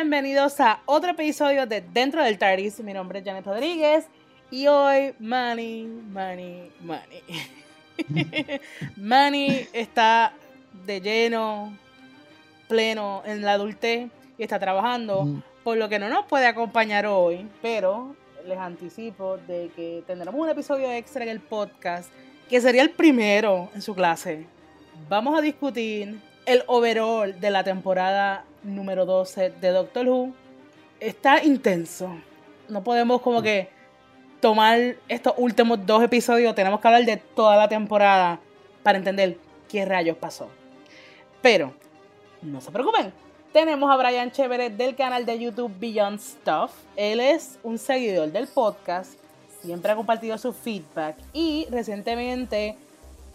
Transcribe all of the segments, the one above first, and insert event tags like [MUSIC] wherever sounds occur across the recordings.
bienvenidos a otro episodio de Dentro del TARDIS. Mi nombre es Janet Rodríguez y hoy Manny, Manny, Manny. [LAUGHS] Manny está de lleno, pleno en la adultez y está trabajando, por lo que no nos puede acompañar hoy, pero les anticipo de que tendremos un episodio extra en el podcast que sería el primero en su clase. Vamos a discutir el overall de la temporada número 12 de Doctor Who. Está intenso. No podemos como que tomar estos últimos dos episodios. Tenemos que hablar de toda la temporada para entender qué rayos pasó. Pero, no se preocupen. Tenemos a Brian Chévere del canal de YouTube Beyond Stuff. Él es un seguidor del podcast. Siempre ha compartido su feedback. Y recientemente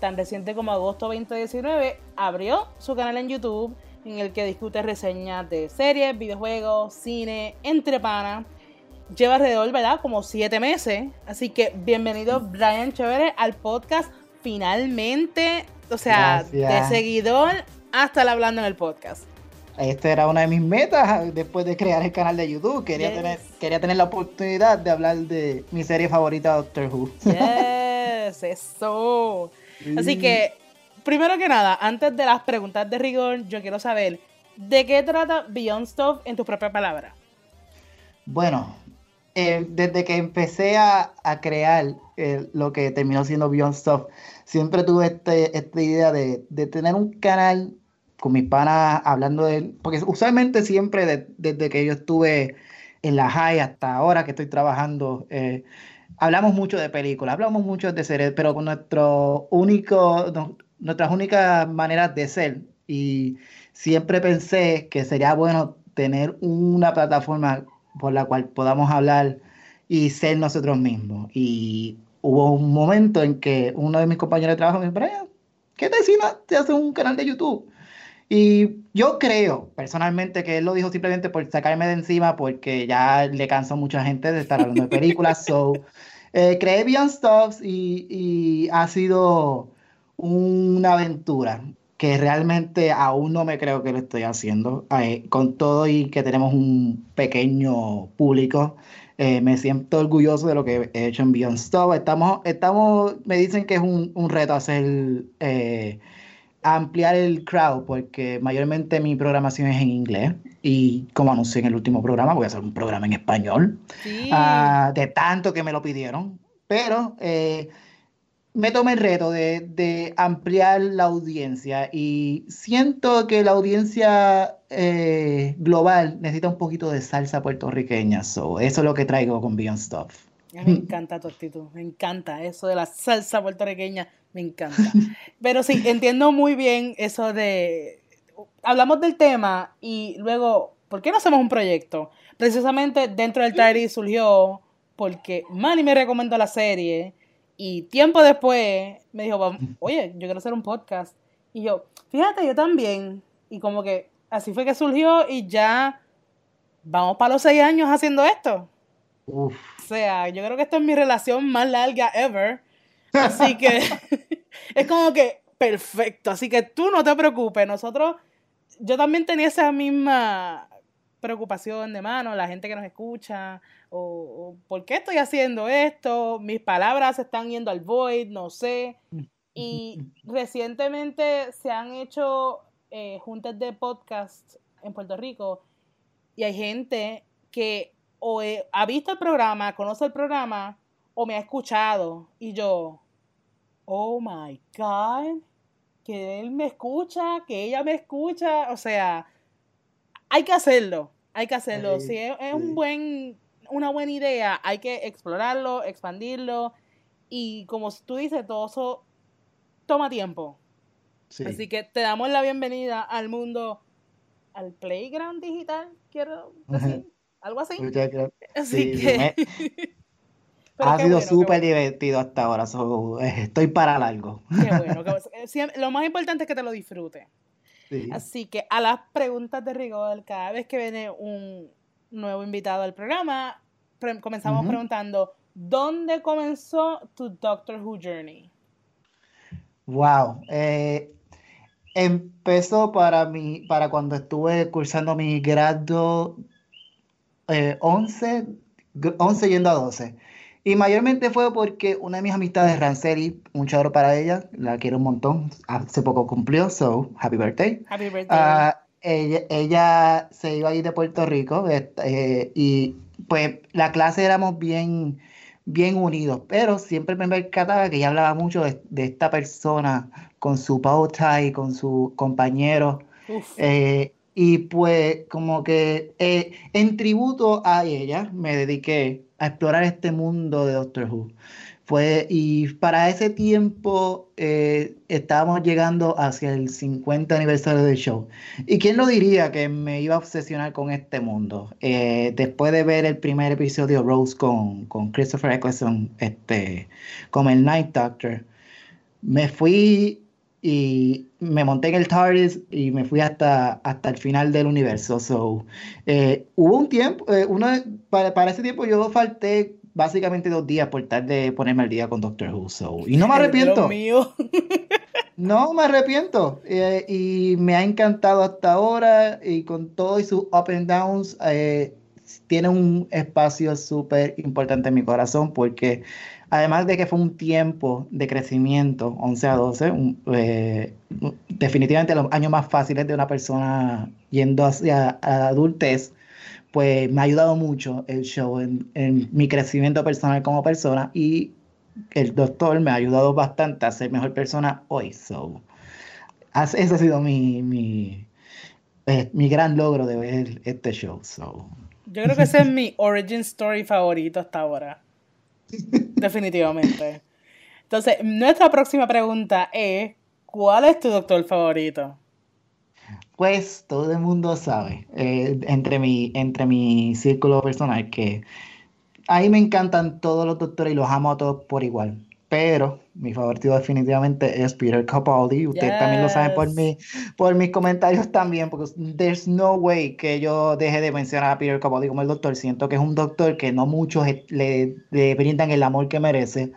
tan reciente como agosto 2019, abrió su canal en YouTube en el que discute reseñas de series, videojuegos, cine, entre panas. Lleva alrededor, ¿verdad? Como siete meses. Así que bienvenido, Brian Chévere, al podcast. Finalmente, o sea, de seguidor hasta el hablando en el podcast. Esta era una de mis metas después de crear el canal de YouTube. Quería, tener, quería tener la oportunidad de hablar de mi serie favorita, Doctor Who. Yes, eso. Así que, primero que nada, antes de las preguntas de rigor, yo quiero saber, ¿de qué trata Beyond Stuff en tu propia palabra? Bueno, eh, desde que empecé a, crear eh, lo que terminó siendo Beyond Stuff, siempre tuve este, esta idea de, tener un canal con mis panas hablando de él, porque usualmente siempre desde que yo estuve en la high hasta ahora que estoy trabajando, eh, hablamos mucho de películas, hablamos mucho de series, pero con nuestro único, nuestras únicas maneras de ser. Y siempre pensé que sería bueno tener una plataforma por la cual podamos hablar y ser nosotros mismos. Y hubo un momento en que uno de mis compañeros de trabajo me dijo, ¿qué te si te hace un canal de YouTube? Y yo creo personalmente que él lo dijo simplemente por sacarme de encima porque ya le cansó mucha gente de estar hablando de películas. so, [LAUGHS] eh, creé Beyond Stocks y, ha sido una aventura que realmente aún no me creo que lo estoy haciendo. Eh, con todo y que tenemos un pequeño público, eh, me siento orgulloso de lo que he hecho en Beyond Stop. Estamos, estamos, me dicen que es un, un reto hacer ampliar el crowd porque mayormente mi programación es en inglés y como anuncié en el último programa voy a hacer un programa en español ah, de tanto que me lo pidieron. Pero eh, me tomé el reto de, ampliar la audiencia y siento que la audiencia eh, global necesita un poquito de salsa puertorriqueña. So, eso es lo que traigo con Beyond Stuff. Me encanta tu actitud, me encanta eso de la salsa puertorriqueña me encanta. Pero sí, entiendo muy bien eso de... Hablamos del tema y luego, ¿por qué no hacemos un proyecto? Precisamente dentro del Tari surgió porque Manny me recomendó la serie y tiempo después me dijo, oye, yo quiero hacer un podcast. Y yo, fíjate, yo también. Y como que así fue que surgió y ya vamos para los seis años haciendo esto. O sea, yo creo que esta es mi relación más larga ever. Así que [LAUGHS] es como que perfecto. Así que tú no te preocupes. Nosotros, yo también tenía esa misma preocupación de mano, la gente que nos escucha, o, por qué estoy haciendo esto, mis palabras están yendo al void, no sé. Y [LAUGHS] recientemente se han hecho eh, juntas de podcast en Puerto Rico y hay gente que o ha visto el programa, conoce el programa, o me ha escuchado y yo, oh my God, que él me escucha, que ella me escucha, o sea, hay que hacerlo, hay que hacerlo. si es, un buen, una buena idea, hay que explorarlo, expandirlo y como tú dices, todo eso toma tiempo. Así que te damos la bienvenida al mundo, al playground digital, quiero decir, algo así. Así que... [LAUGHS] ha sido súper divertido hasta ahora. Eh, estoy para largo. Qué bueno. [LAUGHS] Eh, lo más importante es que te lo disfrutes. Así que a las preguntas de rigor, cada vez que viene un nuevo invitado al programa, comenzamos preguntando, ¿dónde comenzó tu Doctor Who Journey? Wow. Eh, empezó para mí, para cuando estuve cursando mi grado 11, 11 yendo a 12. Y mayormente fue porque una de mis amistades, Ranceli, un chorro para ella, la quiero un montón, hace poco cumplió, so happy birthday. Happy birthday. Ah, ella, ella, se iba a ir de Puerto Rico eh, y pues la clase éramos bien, bien unidos, pero siempre me percataba que ella hablaba mucho de, esta persona con su bow tie, con su compañero. Eh, y pues como que eh, en tributo a ella me dediqué a explorar este mundo de Doctor Who. Fue, y para ese tiempo eh, estábamos llegando hacia el 50 aniversario del show. ¿Y quién lo diría que me iba a obsesionar con este mundo? Eh, después de ver el primer episodio Rose con, con Christopher Eccleston este, como el Night Doctor, me fui y me monté en el TARDIS y me fui hasta, hasta el final del universo. So, eh, hubo un tiempo, eh, uno, para, para, ese tiempo yo falté básicamente dos días por tal de ponerme al día con Doctor Who. So, y no me [LAUGHS] arrepiento. mío. [LAUGHS] no me arrepiento. Eh, y me ha encantado hasta ahora y con todo y sus up and downs. tiene un espacio súper importante en mi corazón porque Además de que fue un tiempo de crecimiento, 11 a 12, eh, definitivamente los años más fáciles de una persona yendo hacia la adultez, pues me ha ayudado mucho el show en, mi crecimiento personal como persona y el doctor me ha ayudado bastante a ser mejor persona hoy. So, ese ha sido mi, mi, eh, mi gran logro de ver este show. So. Yo creo que ese es mi origin story favorito hasta ahora. Definitivamente. Entonces, nuestra próxima pregunta es, ¿cuál es tu doctor favorito? Pues todo el mundo sabe, eh, entre, mi, entre mi círculo personal, que ahí me encantan todos los doctores y los amo a todos por igual pero mi favorito definitivamente es Peter Capaldi. Ustedes también lo saben por, mi, por mis comentarios también, porque there's no way que yo deje de mencionar a Peter Capaldi como el doctor. Siento que es un doctor que no muchos le, brindan el amor que merece.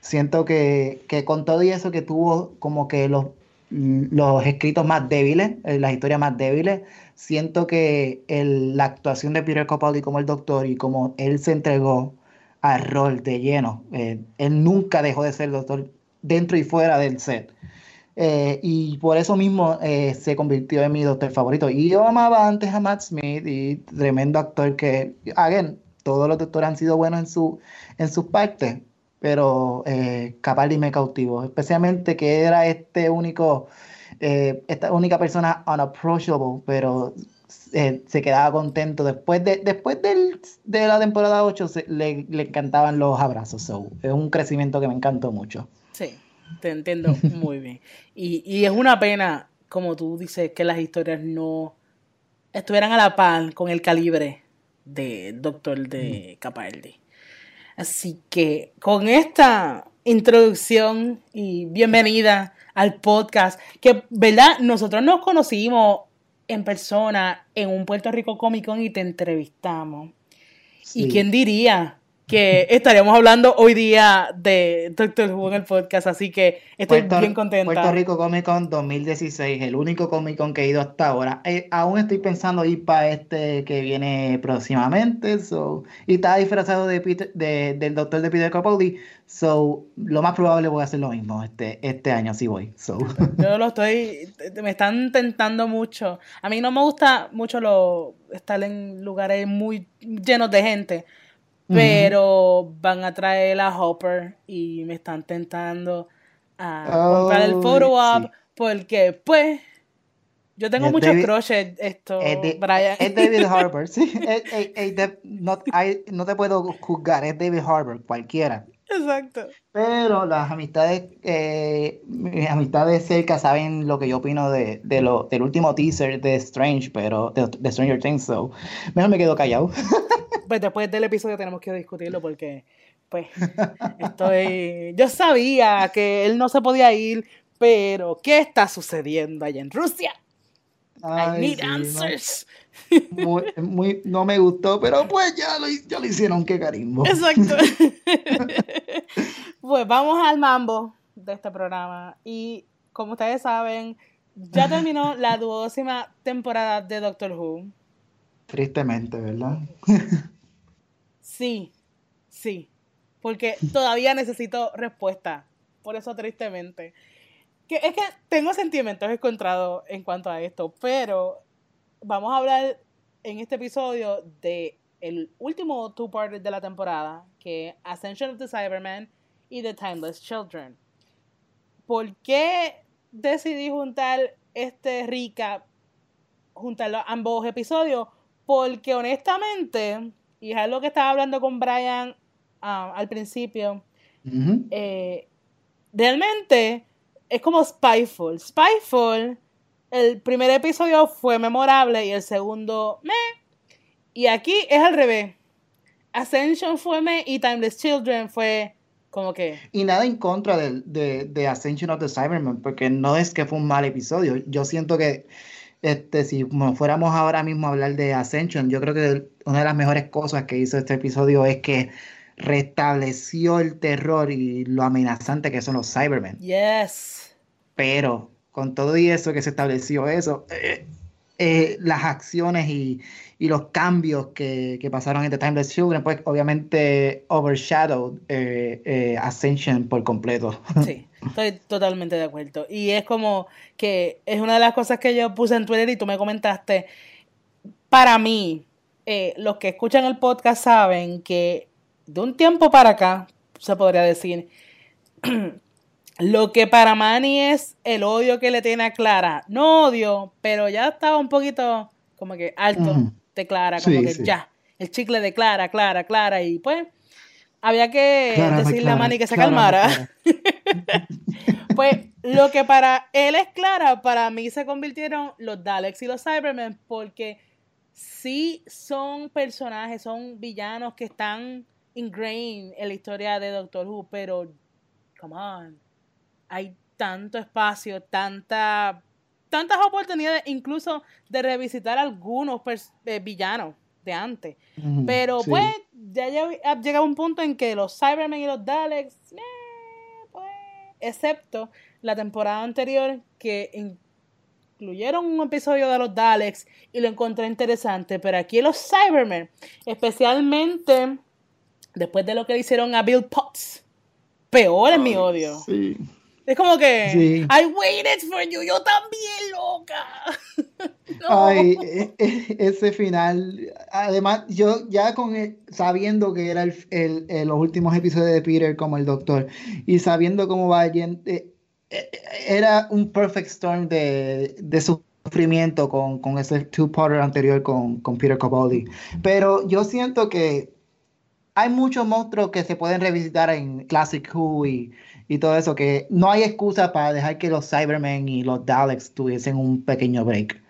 Siento que, que, con todo y eso que tuvo como que los, los escritos más débiles, eh, las historias más débiles, siento que el, la actuación de Peter Capaldi como el doctor y como él se entregó al rol de lleno. Eh, él nunca dejó de ser doctor dentro y fuera del set. Eh, y por eso mismo eh, se convirtió en mi doctor favorito. Y yo amaba antes a Matt Smith y tremendo actor que, again, todos los doctores han sido buenos en, su, en sus partes, pero Capaldi me cautivó, especialmente que era este único, esta única persona unapproachable, pero eh, se quedaba contento. Después de, después de la temporada 8 le, encantaban los abrazos. es un crecimiento que me encantó mucho. Sí, te entiendo [LAUGHS] muy bien. Y, es una pena, como tú dices, que las historias no estuvieran a la par con el calibre de Doctor de mm. Capaldi. Así que con esta introducción y bienvenida al podcast, que, ¿verdad? Nosotros nos conocimos en persona en un Puerto Rico Comic Con y te entrevistamos. ¿Y quién diría que estaríamos hablando hoy día de Doctor Who en el podcast? Así que estoy bien contenta. Puerto Rico Comic Con 2016, el único Comic Con que he ido hasta ahora. Eh, aún estoy pensando ir para este que viene próximamente. So, y está disfrazado de, de del Doctor de Peter Capaldi. So, lo más probable voy a hacer lo mismo este, este año, si voy. So. Yo lo estoy, me están tentando mucho. A mí no me gusta mucho lo, estar en lugares muy llenos de gente, pero van a traer a Hopper y me están tentando a comprar el photo op porque, pues, yo tengo muchos crushes, esto, es, Brian. Es David [LAUGHS] Harbour, sí. no, no, te puedo juzgar, es David Harbour, cualquiera. Exacto. Pero las amistades, eh, mis amistades cerca saben lo que yo opino de, de lo, del último teaser de Strange, pero de, Stranger Things, so mejor me quedo callado. [LAUGHS] Pues después del episodio tenemos que discutirlo porque, pues, estoy. Yo sabía que él no se podía ir, pero ¿qué está sucediendo allá en Rusia? I need answers. Muy, no me gustó, pero pues ya lo, ya lo hicieron, qué carismo. Exacto. [LAUGHS] pues vamos al mambo de este programa. Y como ustedes saben, ya terminó la duodécima temporada de Doctor Who. Tristemente, ¿verdad? sí, sí. Porque todavía necesito respuesta. Por eso, tristemente. Que, es que tengo sentimientos encontrados en cuanto a esto, pero vamos a hablar en este episodio de el último two-part de la temporada, que Ascension of the Cyberman y The Timeless Children. ¿Por qué decidí juntar este recap, juntar ambos episodios? Porque honestamente, y es algo que estaba hablando con Brian ah, al principio, eh, realmente es como Spyful. Spyful, el primer episodio fue memorable y el segundo, me. Y aquí es al revés. Ascension fue me y Timeless Children fue como que... Y nada en contra de, de, Ascension of the Cyberman, porque no es que fue un mal episodio. Yo siento que este, si fuéramos ahora mismo a hablar de Ascension, yo creo que una de las mejores cosas que hizo este episodio es que restableció el terror y lo amenazante que son los Cybermen. Yes. Pero con todo y eso que se estableció eso, eh, eh, las acciones y, los cambios que, pasaron en The Timeless Children, pues obviamente overshadowed eh, Ascension por completo. [LAUGHS] Sí, estoy totalmente de acuerdo. Y es como que es una de las cosas que yo puse en Twitter y tú me comentaste. Para mí, los que escuchan el podcast saben que de un tiempo para acá, se podría decir, [CLEARS THROAT] lo que para Manny es el odio que le tiene a Clara. No odio, pero ya estaba un poquito como que alto de Clara, como que ya, el chicle de Clara, Clara, Clara, y pues había que decirle a Manny que se calmara. [LAUGHS] pues lo que para él es Clara, para mí se convirtieron los Daleks y los Cybermen, porque sí son personajes, son villanos que están ingrained en la historia de Doctor Who, pero, come on, hay tanto espacio, tanta, tantas oportunidades, incluso de revisitar algunos eh, villanos de antes. pero pues, ya llega un punto en que los Cybermen y los Daleks, eh, pues, excepto la temporada anterior que incluyeron un episodio de los Daleks y lo encontré interesante, pero aquí los Cybermen, especialmente después de lo que le hicieron a Bill Potts, peor en mi odio. Es como que, I waited for you, yo también, loca. [LAUGHS] Ay, e, e, ese final, además, yo ya con sabiendo que era el, los últimos episodios de Peter como el doctor y sabiendo cómo va eh, eh, era un perfect storm de, sufrimiento con, con ese two-parter anterior con, con Peter Capaldi. Pero yo siento que hay muchos monstruos que se pueden revisitar en Classic Who y, todo eso, que no hay excusa para dejar que los Cybermen y los Daleks tuviesen un pequeño break.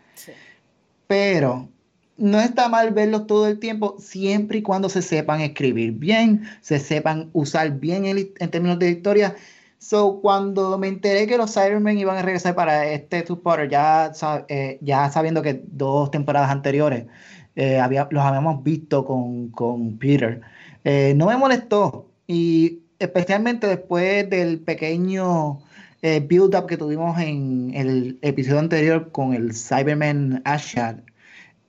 Pero no está mal verlos todo el tiempo, siempre y cuando se sepan escribir bien, se sepan usar bien en términos de historia. So, cuando me enteré que los Cybermen iban a regresar para este Two Potter, ya, eh, ya sabiendo que dos temporadas anteriores eh, los habíamos visto con, con Peter. Eh, no me molestó y especialmente después del pequeño eh, build-up que tuvimos en el episodio anterior con el Cyberman Ashad,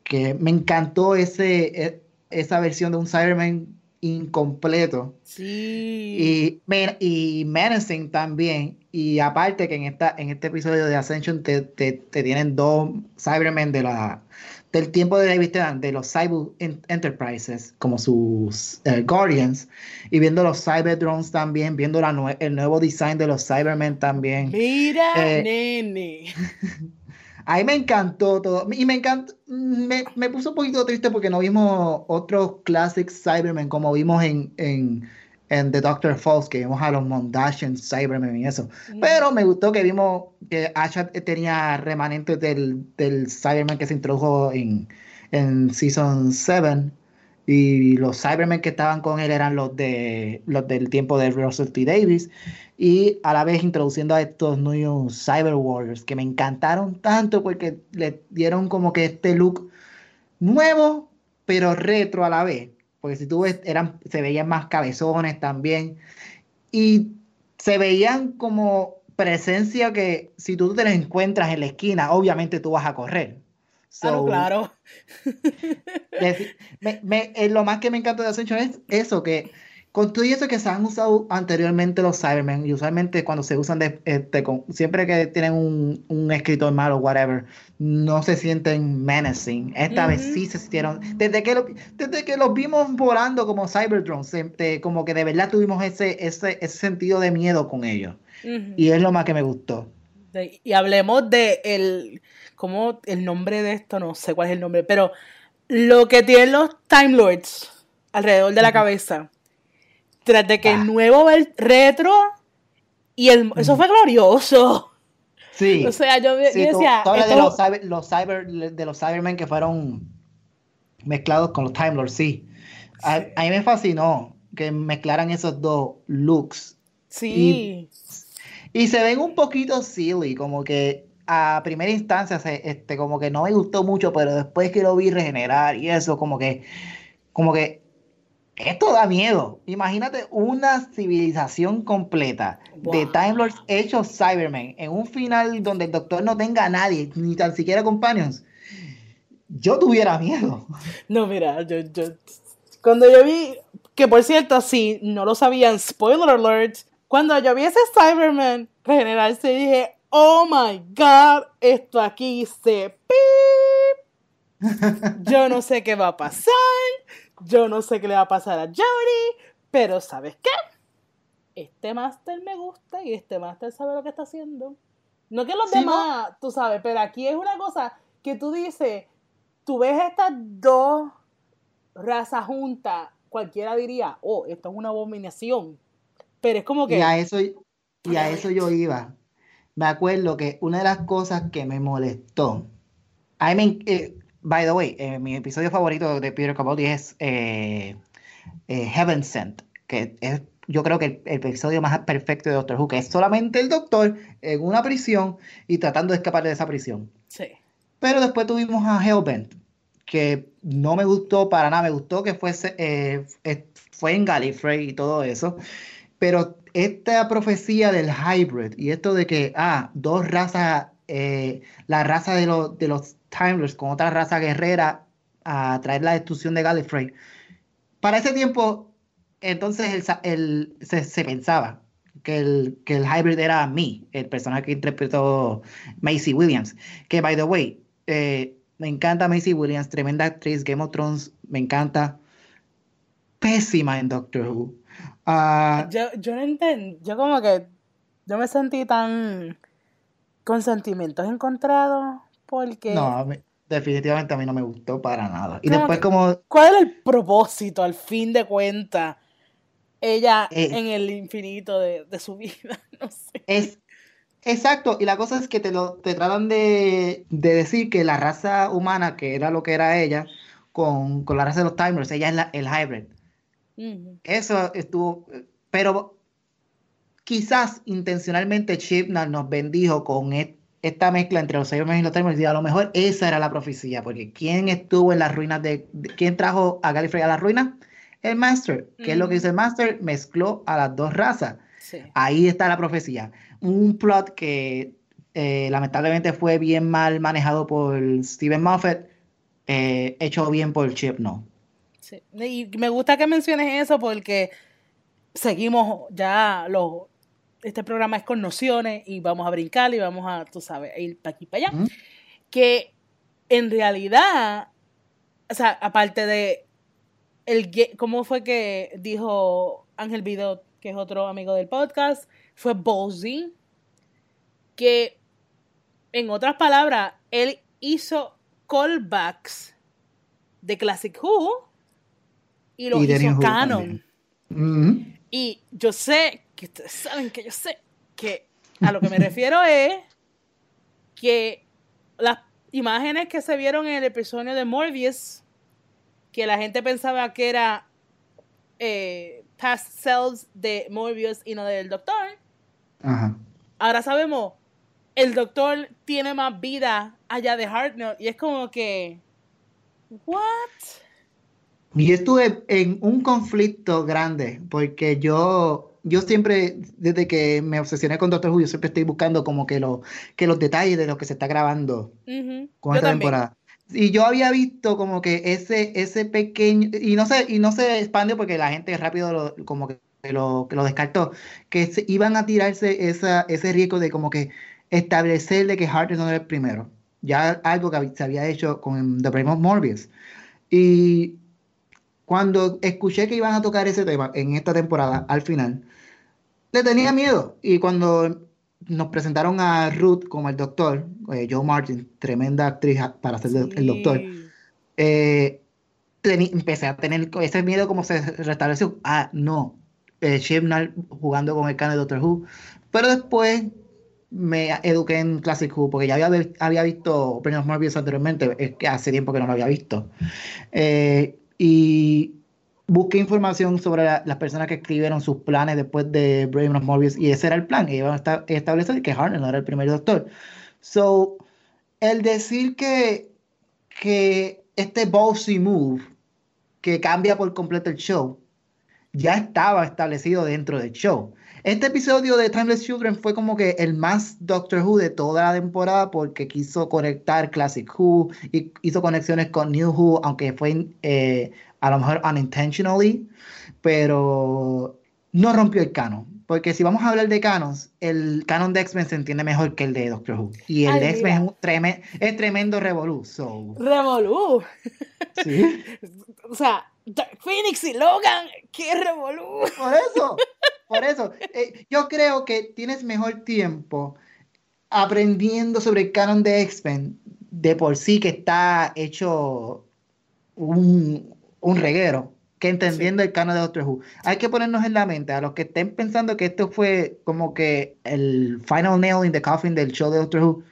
que me encantó ese, e, esa versión de un Cyberman incompleto. Sí. Y, y Menacing también. Y aparte que en, esta, en este episodio de Ascension te, te, te tienen dos Cybermen de la del tiempo de David Tennant, de los Cyber Enterprises, como sus eh, Guardians, y viendo los Cyber Drones también, viendo la el nuevo design de los Cybermen también. Mira, eh, nene. [LAUGHS] Ahí me encantó todo. Y me encantó, me, me, puso un poquito triste porque no vimos otros classic Cybermen como vimos en, en en The Doctor Falls, que vimos a los Mondasian, Cybermen y eso. Pero me gustó que vimos que Asha tenía remanentes del, del Cyberman que se introdujo en, en Season 7. Y los Cybermen que estaban con él eran los, de, los del tiempo de Russell T. Davis. Y a la vez introduciendo a estos nuevos Cyber Warriors que me encantaron tanto porque le dieron como que este look nuevo, pero retro a la vez porque si tú ves, eran, se veían más cabezones también, y se veían como presencia que si tú te las encuentras en la esquina, obviamente tú vas a correr, ah, claro. Eh, lo más que me encanta de Ascension es eso, que con todo eso que se han usado anteriormente los Cybermen, y usualmente cuando se usan de, este, siempre que tienen un, un escritor malo, whatever, no se sienten menacing. Esta vez sí se sintieron. Desde que, desde que los vimos volando como Cyberdrones, como que de verdad tuvimos ese, ese, ese sentido de miedo con ellos. Y es lo más que me gustó. y hablemos de el, como el nombre de esto, no sé cuál es el nombre, pero lo que tienen los Time Lords alrededor de la cabeza tras de que el ah. nuevo el retro y el, eso fue glorioso. Sí. [LAUGHS] O sea, yo, decía. de los, cyber, los cyber, de los Cybermen que fueron mezclados con los Time Lords, sí. A, mí me fascinó que mezclaran esos dos looks. Sí. Y, se ven un poquito silly, como que a primera instancia, este, como que no me gustó mucho, pero después que lo vi regenerar y eso, como que, como que esto da miedo. Imagínate una civilización completa de Time Lords hechos Cybermen en un final donde el doctor no tenga a nadie, ni tan siquiera companions. Yo tuviera miedo. No, mira, yo, yo, cuando yo vi, que por cierto, sí, no lo sabían, spoiler alert, cuando yo vi ese Cyberman regenerarse, dije, oh my god, esto aquí se [LAUGHS] Yo no sé qué va a pasar yo no sé qué le va a pasar a Jody, pero ¿sabes qué? Este máster me gusta y este máster sabe lo que está haciendo. No que los demás, tú sabes, pero aquí es una cosa que tú dices, tú ves estas dos razas juntas, cualquiera diría, oh, esto es una abominación. Pero es como que... Y a eso, y a eso yo iba. Me acuerdo que una de las cosas que me molestó, I mean, eh, By the way, eh, mi episodio favorito de Peter Capaldi es eh, eh, Heaven Sent, que es yo creo que el, episodio más perfecto de Doctor Who, que es solamente el doctor en una prisión y tratando de escapar de esa prisión. Sí. Pero después tuvimos a Hellbent, que no me gustó para nada, me gustó que fuese, fue en Gallifrey y todo eso, pero esta profecía del hybrid y esto de que, ah, dos razas, la raza de, de los Timeless con otra raza guerrera a traer la destrucción de Gallifrey. Para ese tiempo, entonces el, se, pensaba que el, que el hybrid era mí, el personaje que interpretó Macy Williams. Que, by the way, eh, me encanta Macy Williams, tremenda actriz, Game of Thrones, me encanta. Pésima en Doctor Who. Ah, yo, no entiendo, yo como que yo me sentí tan con sentimientos encontrados porque... No, definitivamente a mí no me gustó para nada. Y después como... ¿Cuál es el propósito al fin de cuentas? Ella eh, en el infinito de, su vida, [LAUGHS] no sé. Es, exacto, y la cosa es que te, lo, te tratan de, decir que la raza humana, que era lo que era ella, con, la raza de los timers, ella es el hybrid. Eso estuvo, pero quizás intencionalmente Chibnall nos bendijo con, esto esta mezcla entre los Cybermen y los Timers, y a lo mejor esa era la profecía, porque ¿quién estuvo en las ruinas de, quién trajo a Gallifrey a las ruinas? El Master. ¿Qué es lo que dice el Master? Mezcló a las dos razas. Ahí está la profecía. Un plot que eh, lamentablemente fue bien mal manejado por Steven Moffat, eh, hecho bien por Chip, no. Sí. Y me gusta que menciones eso porque seguimos ya los este programa es con nociones y vamos a brincar y vamos a, tú sabes, ir para aquí para allá. Que en realidad, o sea, aparte de el cómo fue que dijo Ángel Video, que es otro amigo del podcast, fue Ballsy, que en otras palabras, él hizo callbacks de Classic Who y lo hizo canon. Y yo sé que ustedes saben que yo sé que a lo que me refiero [LAUGHS] es que las imágenes que se vieron en el episodio de Morbius, que la gente pensaba que era eh, past selves de Morbius y no del doctor, ahora sabemos, el doctor tiene más vida allá de Hartnell y es como que, ¿what? Y estuve en un conflicto grande porque yo yo siempre, desde que me obsesioné con Doctor Who, yo siempre estoy buscando como que, lo, que los detalles de lo que se está grabando con esta temporada. Y yo había visto como que ese, ese pequeño, y no se, y no se expandió porque la gente rápido lo, como que lo, lo descartó, que se, iban a tirarse esa, ese riesgo de como que establecer de que Hart no era el primero. Ya algo que se había hecho con The Brain of Morbius. Y cuando escuché que iban a tocar ese tema en esta temporada, al final, le tenía miedo. Y cuando nos presentaron a Ruth como el doctor, eh, Joe Martin, tremenda actriz para ser el doctor, eh, empecé a tener ese miedo como se restableció. Ah, no, eh, jugando con el canal de Doctor Who. Pero después me eduqué en Classic Who porque ya había, había visto Premios Morbius anteriormente, es que hace tiempo que no lo había visto. Eh, y busqué información sobre las personas que escribieron sus planes después de Brain of Morbius y ese era el plan, que iban a que Harner no era el primer doctor. So, el decir que, que este bossy move que cambia por completo el show ya estaba establecido dentro del show. Este episodio de Timeless Children fue como que el más Doctor Who de toda la temporada porque quiso conectar Classic Who y hizo conexiones con New Who, aunque fue eh, a lo mejor unintentionally, pero no rompió el canon. Porque si vamos a hablar de canons, el canon de X-Men se entiende mejor que el de Doctor Who. Y el de X-Men es, es, tremendo revolú. So. Revolú. Sí. [LAUGHS] o sea, Phoenix y Logan, qué revolú. Por eso, por eso. Eh, yo creo que tienes mejor tiempo aprendiendo sobre el canon de X-Men de por sí que está hecho un, un reguero que entendiendo el canon de Doctor Who. Hay que ponernos en la mente a los que estén pensando que esto fue como que el final nail in the coffin del show de Doctor Who.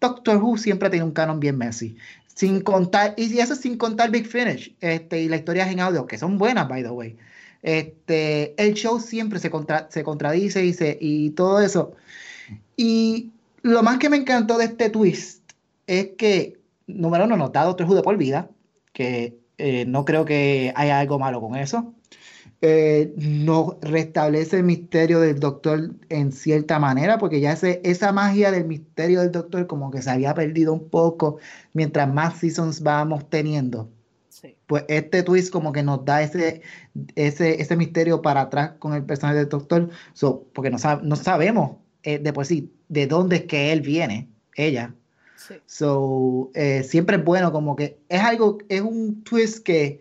Doctor Who siempre tiene un canon bien messy. Sin contar, y eso sin contar Big Finish, este, y las historias en audio, que son buenas, by the way. Este, el show siempre se, contra, se contradice y, todo eso. Y lo más que me encantó de este twist es que, número uno, notado Doctor Who de por vida, que eh, no creo que haya algo malo con eso. Eh, no restablece el misterio del doctor en cierta manera, porque ya ese, esa magia del misterio del doctor como que se había perdido un poco mientras más seasons vamos teniendo. Pues este twist como que nos da ese, ese, ese misterio para atrás con el personaje del doctor, porque no, no sabemos eh, de por sí de dónde es que él viene, ella, So, eh, siempre es bueno, como que es algo, es un twist que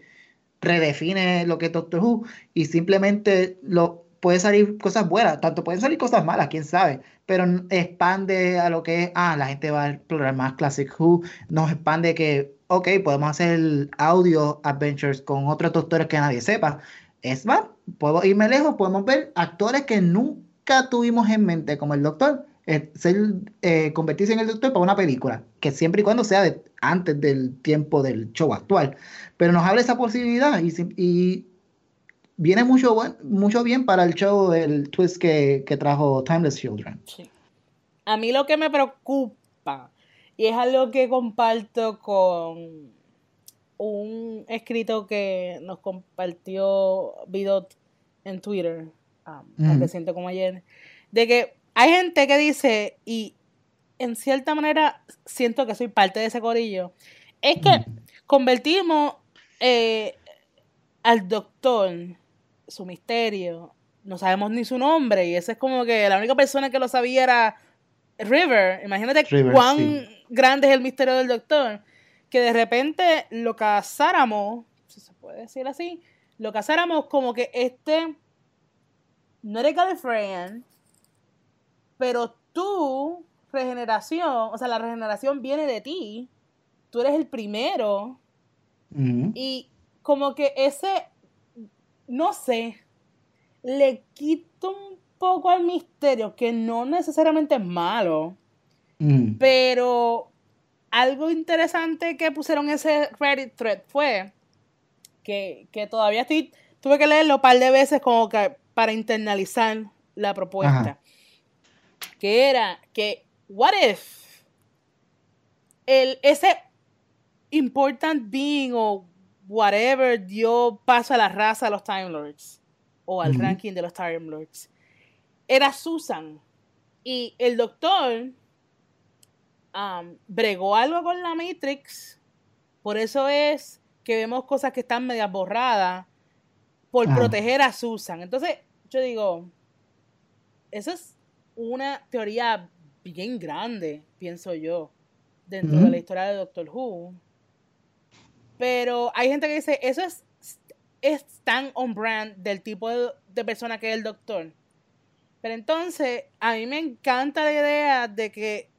redefine lo que es Doctor Who y simplemente lo puede salir cosas buenas, tanto pueden salir cosas malas, quién sabe, pero expande a lo que es, ah, la gente va a explorar más Classic Who, nos expande que, ok, podemos hacer audio adventures con otros doctores que nadie sepa. Es más, puedo irme lejos, podemos ver actores que nunca tuvimos en mente, como el doctor, eh, ser, eh, convertirse en el doctor para una película, que siempre y cuando sea antes del tiempo del show actual. Pero nos abre esa posibilidad y, viene mucho, mucho bien para el show del twist que, trajo Timeless Children. A mí lo que me preocupa, y es algo que comparto con un escrito que nos compartió Bidot en Twitter, um, reciente como ayer, de que hay gente que dice, y en cierta manera siento que soy parte de ese corillo, es que convertimos eh, al doctor, su misterio, no sabemos ni su nombre, y esa es como que la única persona que lo sabía era River. Imagínate cuán grande es el misterio del doctor, que de repente lo casáramos, si se puede decir así, lo casáramos como que este no era Gallifreyan, pero tú, regeneración, o sea, la regeneración viene de ti. Tú eres el primero. Y como que ese, no sé, le quito un poco al misterio, que no necesariamente es malo. Pero algo interesante que pusieron ese Reddit thread fue que, todavía estoy, tuve que leerlo un par de veces como que para internalizar la propuesta que era que, what if el, ese important being o whatever dio paso a la raza de los Time Lords o al ranking de los Time Lords era Susan y el doctor um, bregó algo con la Matrix Por eso es que vemos cosas que están medias borradas por Ah. proteger a Susan. Entonces, yo digo, eso es una teoría bien grande, pienso yo, dentro de la historia de Doctor Who. Pero hay gente que dice, eso es, es tan on brand del tipo de, de persona que es el doctor. Pero entonces, a mí me encanta la idea de que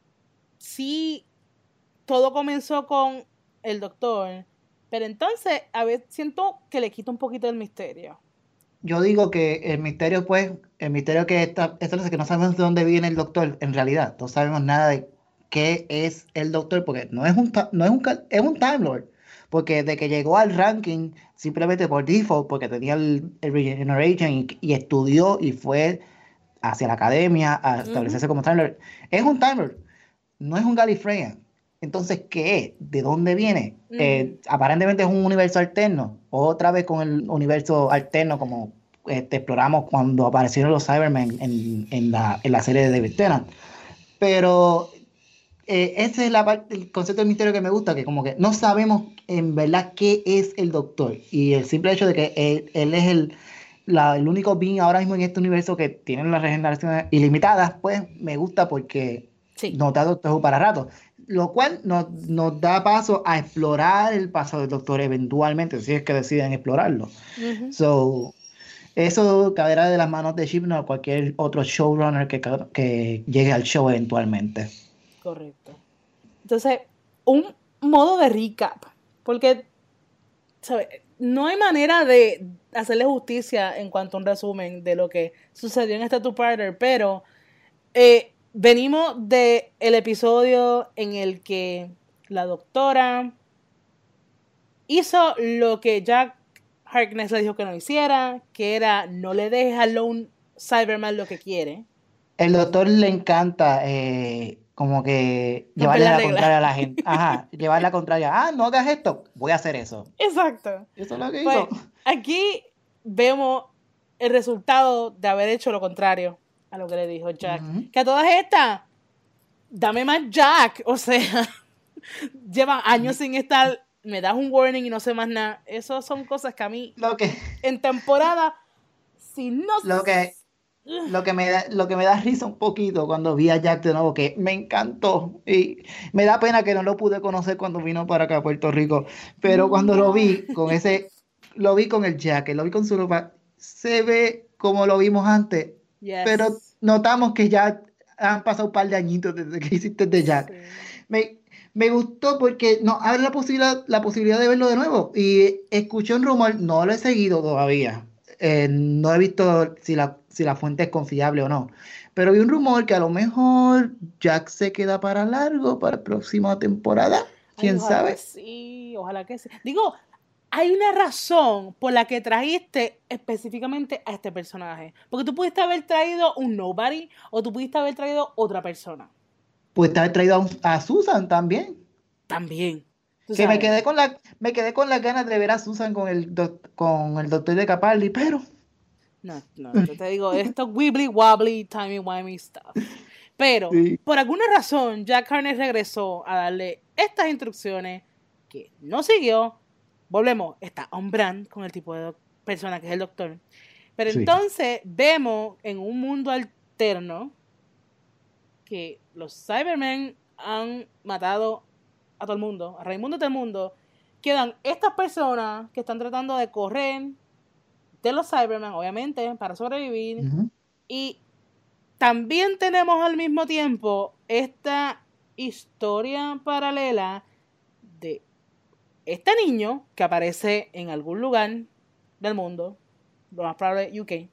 sí, todo comenzó con el doctor, pero entonces a veces siento que le quita un poquito el misterio. Yo digo que el misterio, pues, el misterio que está, esto es que no sabemos de dónde viene el doctor, en realidad, no sabemos nada de qué es el doctor, porque no es un, no es un, es un Time Lord, porque de que llegó al ranking, simplemente por default, porque tenía el, el Regeneration y, y estudió y fue hacia la academia a establecerse como Time Lord, es un Time Lord, no es un Gallifreyan. Entonces, ¿qué es? ¿De dónde viene? Eh, aparentemente es un universo alterno. Otra vez con el universo alterno, como este, exploramos cuando aparecieron los Cybermen en, en la, en la serie de David Tennant. Pero eh, ese es la parte, el concepto del misterio que me gusta, que como que no sabemos en verdad qué es el Doctor. Y el simple hecho de que él, él es el, la- el único being ahora mismo en este universo que tiene las regeneraciones ilimitadas, pues me gusta porque Sí. nos da Doctor Who para rato. Lo cual nos, nos da paso a explorar el pasado del Doctor eventualmente, si es que deciden explorarlo. Ujú. So, eso caerá de las manos de Chibnall o cualquier otro showrunner que, que llegue al show eventualmente. Correcto. Entonces, un modo de recap, porque ¿sabe? no hay manera de hacerle justicia en cuanto a un resumen de lo que sucedió en este two-parter, pero eh, venimos de el episodio en el que la doctora hizo lo que Jack Harkness le dijo que no hiciera, que era no le dejes a Lone Cyberman lo que quiere. El doctor le encanta eh, como que llevarle la la contraria a la gente. [LAUGHS] Ajá, llevarle la contraria. Ah, no hagas esto, voy a hacer eso. Exacto. Eso es lo que Pues, hizo. aquí vemos el resultado de haber hecho lo contrario a lo que le dijo Jack. Que a todas estas, dame más Jack. O sea, [LAUGHS] lleva años sin estar, me das un warning y no sé más nada. Esas son cosas que a mí, Lo que, en temporada, si no... lo que, lo que me da, lo que me da risa un poquito cuando vi a Jack de nuevo, que me encantó. Y me da pena que no lo pude conocer cuando vino para acá a Puerto Rico. Pero cuando lo vi con ese, lo vi con el Jack, lo vi con su ropa, se ve como lo vimos antes. Yes. Pero notamos que ya han pasado un par de añitos desde que hiciste de Jack. Sí. Me, me gustó porque nos abre la posibilidad, la posibilidad de verlo de nuevo. Y escuché un rumor, no lo he seguido todavía. Eh, no he visto si la, si la fuente es confiable o no. Pero vi un rumor que a lo mejor Jack se queda para largo, para la próxima temporada. Ay, ¿Quién ojalá sabe? sí, ojalá que sí. Digo, hay una razón por la que trajiste específicamente a este personaje. Porque tú pudiste haber traído un nobody o tú pudiste haber traído otra persona. Pues te ha traído a, un- a Susan también. También. Que me quedé con la, me quedé con las ganas de ver a Susan con el, con el doctor de Capaldi, pero No, no, yo te digo, esto wibbly wobbly, timey wimey stuff. Pero, Sí. por alguna razón, Jack Harness regresó a darle estas instrucciones que no siguió. Volvemos, está on brand con el tipo de persona que es el doctor. Pero Sí. entonces vemos en un mundo alterno que los Cybermen han matado a todo el mundo, a Raimundo todo el mundo. Quedan estas personas que están tratando de correr de los Cybermen, obviamente, para sobrevivir. Y también tenemos al mismo tiempo esta historia paralela este niño que aparece en algún lugar del mundo, lo más probable UK,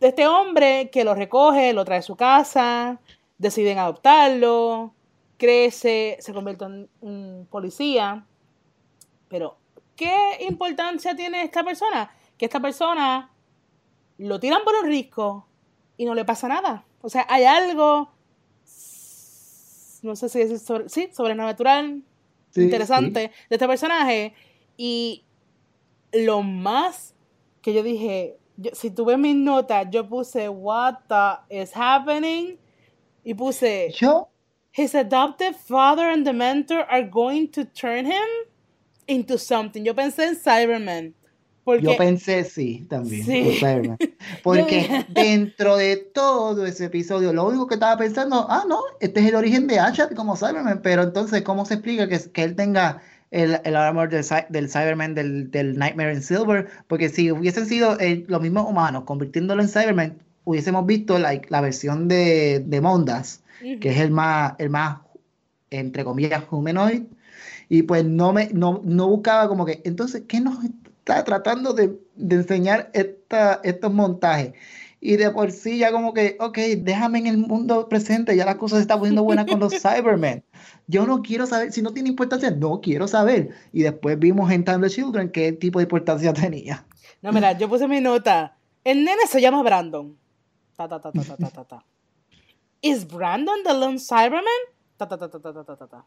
este hombre que lo recoge, lo trae a su casa, deciden adoptarlo, crece, se convierte en un policía. Pero, ¿qué importancia tiene esta persona? Que esta persona lo tiran por un risco y no le pasa nada. O sea, hay algo, no sé si es sobre, sí, sobrenatural, sí, interesante sí. de este personaje. Y lo más que yo dije, yo- si tú ves mis notas, yo puse, what the is happening? Y puse, Yo, his adoptive father and the mentor are going to turn him. into something. Yo pensé en Cyberman. Porque... Yo pensé sí, también. Sí. [LAUGHS] Porque [LAUGHS] dentro de todo ese episodio, lo único que estaba pensando, ah, no, este es el origen de Ashat como Cyberman, pero entonces, ¿cómo se explica que, que él tenga el, el armor del, del Cyberman del, del, Nightmare in Silver? Porque si hubiesen sido eh, los mismos humanos convirtiéndolo en Cyberman, hubiésemos visto la, la versión de, de Mondas, que es el más, el más, entre comillas, humanoid. Y pues no me no, no buscaba como que, entonces, ¿qué nos está tratando de, de enseñar esta, estos montajes? Y de por sí ya como que, ok, déjame en el mundo presente, ya las cosas se están poniendo buenas con los Cybermen. Yo no quiero saber, si no tiene importancia, no quiero saber. Y después vimos en Time the Children qué tipo de importancia tenía. No, mira, yo puse mi nota. El nene se llama Brandon. Ta, ta, ta, ta, ta, ta, ta. ¿Is Brandon the lone Cyberman? Ta, ta, ta, ta, ta, ta, ta, ta.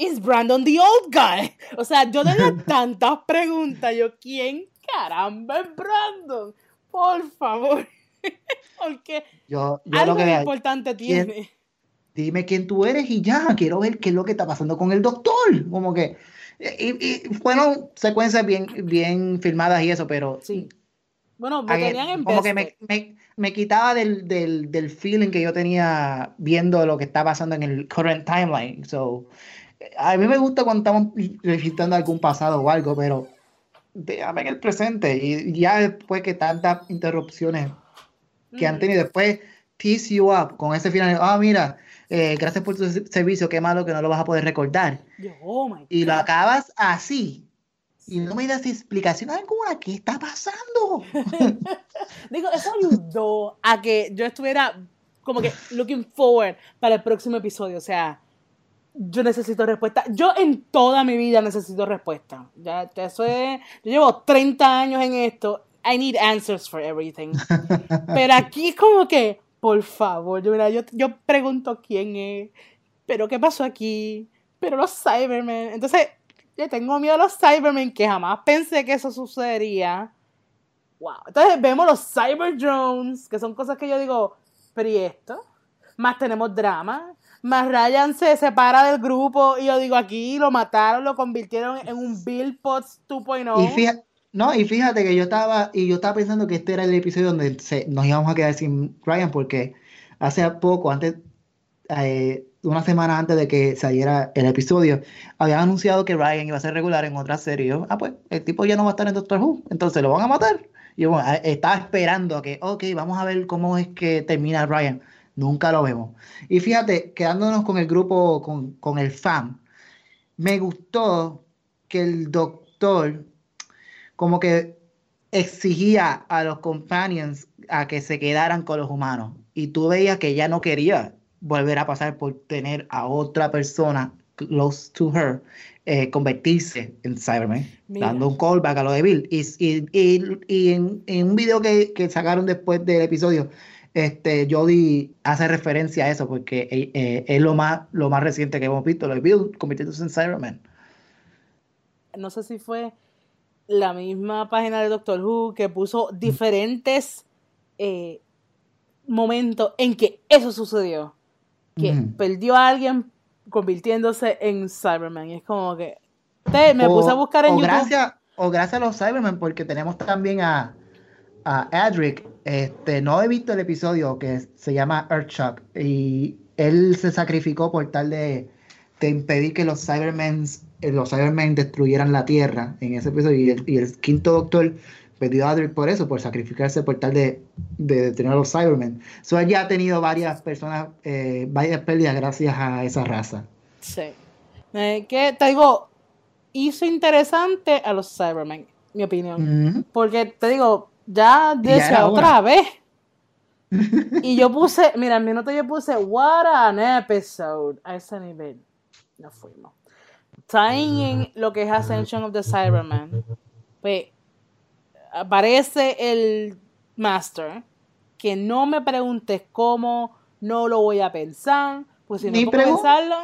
¿Is Brandon the old guy? O sea, yo tenía [LAUGHS] tantas preguntas. Yo, ¿quién caramba es Brandon? Por favor. [LAUGHS] Porque yo, yo algo lo que, importante tiene. Dime quién tú eres y ya, quiero ver qué es lo que está pasando con el doctor. Como que. Y, y fueron secuencias bien, bien filmadas y eso, pero. Sí. Bueno, me tenían en Como que me, me, me, quitaba del, del, del, feeling que yo tenía viendo lo que está pasando en el current timeline. So, a mí me gusta cuando estamos registrando algún pasado o algo, pero déjame en el presente. Y ya después que tantas interrupciones que han tenido, después tease you up con ese final, ah, mira, eh, gracias por tu servicio, qué malo que no lo vas a poder recordar. Oh y lo acabas así. Y no me das explicación alguna, ¿qué está pasando? [LAUGHS] Digo, eso ayudó a que yo estuviera como que looking forward para el próximo episodio. O sea, yo necesito respuesta. Yo en toda mi vida necesito respuesta. Ya, eso es, yo llevo 30 años en esto. I need answers for everything. [LAUGHS] Pero aquí es como que, por favor, yo, yo, yo pregunto quién es, pero qué pasó aquí, pero los Cybermen. Entonces, yo tengo miedo a los Cybermen que jamás pensé que eso sucedería. Wow. Entonces vemos los Cyber Drones, que son cosas que yo digo, pero ¿y esto? Más tenemos drama, más Ryan se separa del grupo y yo digo, aquí lo mataron, lo convirtieron en un Bill Potts 2.0. Y fíjate, no, y fíjate que yo estaba, y yo estaba pensando que este era el episodio donde nos íbamos a quedar sin Ryan, porque hace poco, antes, eh, una semana antes de que saliera el episodio, habían anunciado que Ryan iba a ser regular en otra serie. ah, pues, el tipo ya no va a estar en Doctor Who, entonces lo van a matar. Y bueno, estaba esperando a que, ok, vamos a ver cómo es que termina Ryan. Nunca lo vemos. Y fíjate, quedándonos con el grupo, con, con el fan, me gustó que el doctor como que exigía a los companions a que se quedaran con los humanos. Y tú veías que ella no quería volver a pasar por tener a otra persona close to her eh, convertirse en Cyberman, dando un callback a lo de Bill. Y, y, y, en, en, un video que, que, sacaron después del episodio, este, Jodie hace referencia a eso porque eh, eh, es lo más, lo más reciente que hemos visto, lo Bill convirtiéndose en Cyberman. No sé si fue la misma página de Doctor Who que puso diferentes eh, momentos en que eso sucedió. Que perdió a alguien convirtiéndose en Cyberman. Y es como que. Te, me puse a buscar en o YouTube. Gracias, o gracias a los Cybermen, porque tenemos también a, a Adric. Este, no he visto el episodio que se llama Earthshock. Y él se sacrificó por tal de, de impedir que los Cybermen eh, los Cybermen destruyeran la Tierra en ese episodio y el, quinto Doctor perdió a Adric por eso, por sacrificarse por tal de, de detener a los Cybermen. So, ya ha tenido varias personas, eh, varias pérdidas gracias a esa raza. Sí. Eh, que te digo, hizo interesante a los Cybermen, mi opinión. Porque te digo, ya decía otra vez. [LAUGHS] y yo puse, mira, en mi nota yo puse, what an episode a ese nivel. No fuimos tying en lo que es Ascension of the Cyberman, pues aparece el Master, que no me preguntes cómo, no lo voy a pensar, pues si no puedo pensarlo...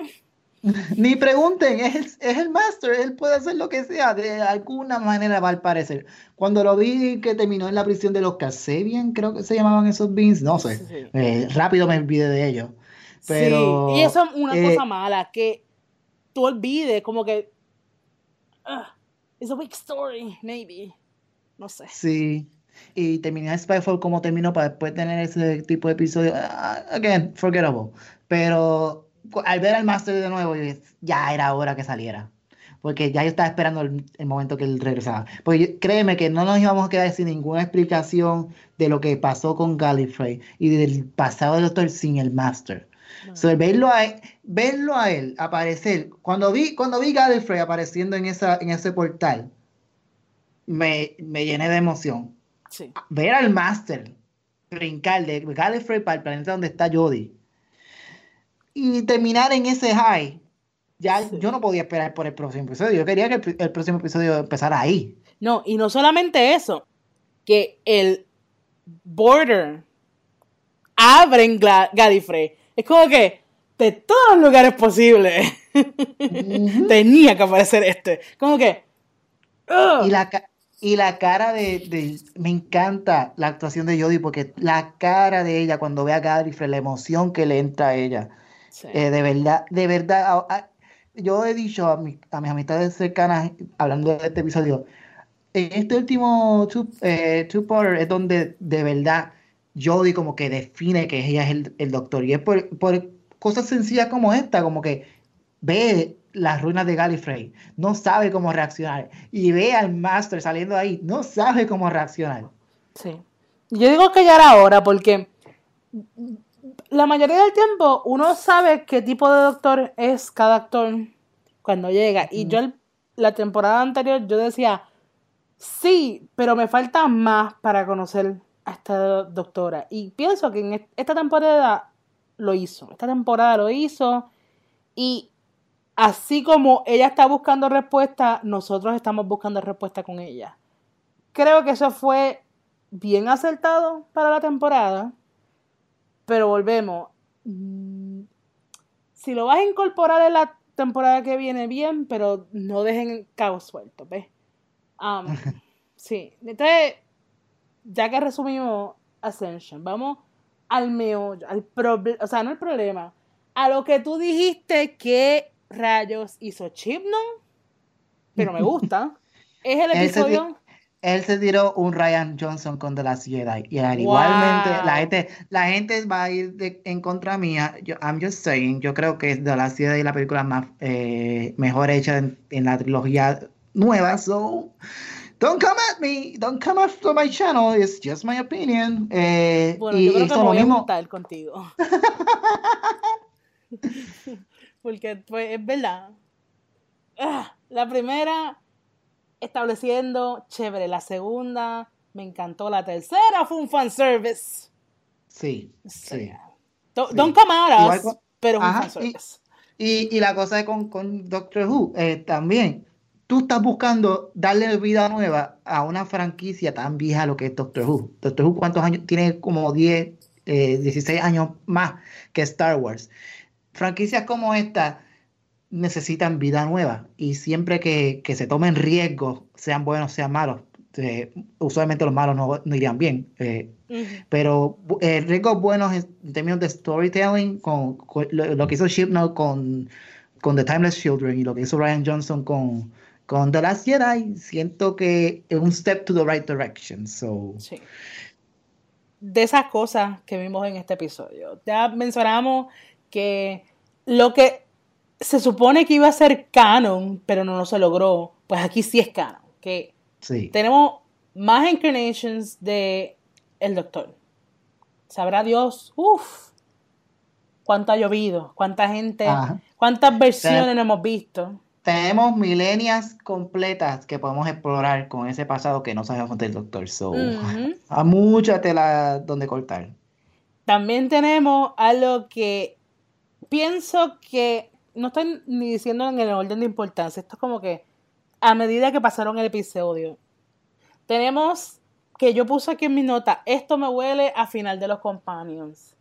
[LAUGHS] Ni pregunten, es, es, el Master, él puede hacer lo que sea, de alguna manera va al parecer. Cuando lo vi que terminó en la prisión de los Casabian, creo que se llamaban esos beans, no sé, eh, rápido me olvidé de ellos. Pero, sí, y eso es una cosa eh, mala, que tú olvides, como que ah, it's a weak story, maybe. No sé. Sí. Y terminar Spyfall como terminó para después tener ese tipo de episodio. ah, again, forgettable. Pero al ver al Master de nuevo, yo dije, ya era hora que saliera. Porque ya yo estaba esperando el, el momento que él regresaba. Porque créeme que no nos íbamos a quedar sin ninguna explicación de lo que pasó con Gallifrey y del pasado del Doctor sin el Master. No. So, verlo a, él- verlo a él aparecer, cuando vi, cuando vi Gallifrey apareciendo en, esa, en ese portal, me, me llené de emoción. Sí. Ver al Master brincar de Gallifrey para el planeta donde está Jodie y terminar en ese high, ya Sí. yo no podía esperar por el próximo episodio. Yo quería que el, pr- el próximo episodio empezara ahí. No, y no solamente eso, que el border abre en Gla- Gallifrey. Es como que de todos los lugares posibles [LAUGHS] tenía que aparecer este. Como que. Y la, y la cara de, de- Me encanta la actuación de Jodie porque la cara de ella cuando ve a Gallifrey, la emoción que le entra a ella. Sí. Eh, de verdad, de verdad, a- a- yo he dicho a, mi- a mis amistades cercanas, hablando de este episodio, en este último two, eh, two-parter es donde de verdad Jodie como que define que ella es el, el doctor. Y es por, por cosas sencillas como esta, como que ve las ruinas de Gallifrey, no sabe cómo reaccionar. Y ve al Master saliendo ahí, no sabe cómo reaccionar. Sí. Yo digo que ya era hora porque la mayoría del tiempo uno sabe qué tipo de doctor es cada actor cuando llega. Y yo el- la temporada anterior yo decía, sí, pero me falta más para conocer a esta doctora. Y pienso que en est- esta temporada lo hizo. Esta temporada lo hizo. Y así como ella está buscando respuesta, nosotros estamos buscando respuesta con ella. Creo que eso fue bien acertado para la temporada. Pero volvemos. Mm, Si lo vas a incorporar en la temporada que viene, bien, pero no dejen cabos sueltos, ¿ves? Um, [LAUGHS] sí. Entonces, ya que resumimos Ascension, vamos al meollo, al problema, o sea, no el problema, a lo que tú dijiste que rayos hizo Chipnon, pero me gusta. [LAUGHS] Es el episodio. Él se tiró un Ryan Johnson con The Last Jedi. Y al igualmente, la Wow. gente, la gente va a ir de- en contra mía. Yo, I'm just saying, yo creo que The Last Jedi es la película más eh, mejor hecha en, en la trilogía nueva. So, don't come at me. Don't come after my channel. It's just my opinion. Eh, Bueno, y yo creo que me voy a mismo. juntar contigo. [LAUGHS] [LAUGHS] Porque pues, es verdad. Ah, la primera, estableciendo, chévere. La segunda, me encantó. La tercera fue un fanservice. Sí, O sí. sea, sí. Don't come at us, con- pero es un Ajá, fanservice. Y, y la cosa es con, con Doctor Who eh, también. Tú estás buscando darle vida nueva a una franquicia tan vieja lo que es Doctor Who. Doctor Who, ¿cuántos años? Tiene como 10, eh, 16 años más que Star Wars. Franquicias como esta necesitan vida nueva y siempre que, que se tomen riesgos, sean buenos, sean malos, eh, usualmente los malos no, no irían bien. eh, pero eh, riesgos buenos en términos de storytelling, con, con lo, lo que hizo Chibnall con, con The Timeless Children y lo que hizo Ryan Johnson con, con The Last Jedi, siento que es un step to the right direction. So, Sí. De esas cosas que vimos en este episodio. Ya mencionamos que lo que se supone que iba a ser canon, pero no, no se logró, pues aquí sí es canon. Que sí. tenemos más incarnations de el Doctor. Sabrá Dios, uff, cuánto ha llovido, cuánta gente, Ajá. cuántas versiones no hemos visto. Tenemos milenias completas que podemos explorar con ese pasado que no sabemos del Doctor. So, Ujú. a mucha tela donde cortar. También tenemos algo que pienso que no estoy ni diciendo en el orden de importancia, esto es como que a medida que pasaron el episodio, tenemos que yo puse aquí en mi nota, esto me huele a final de los Companions.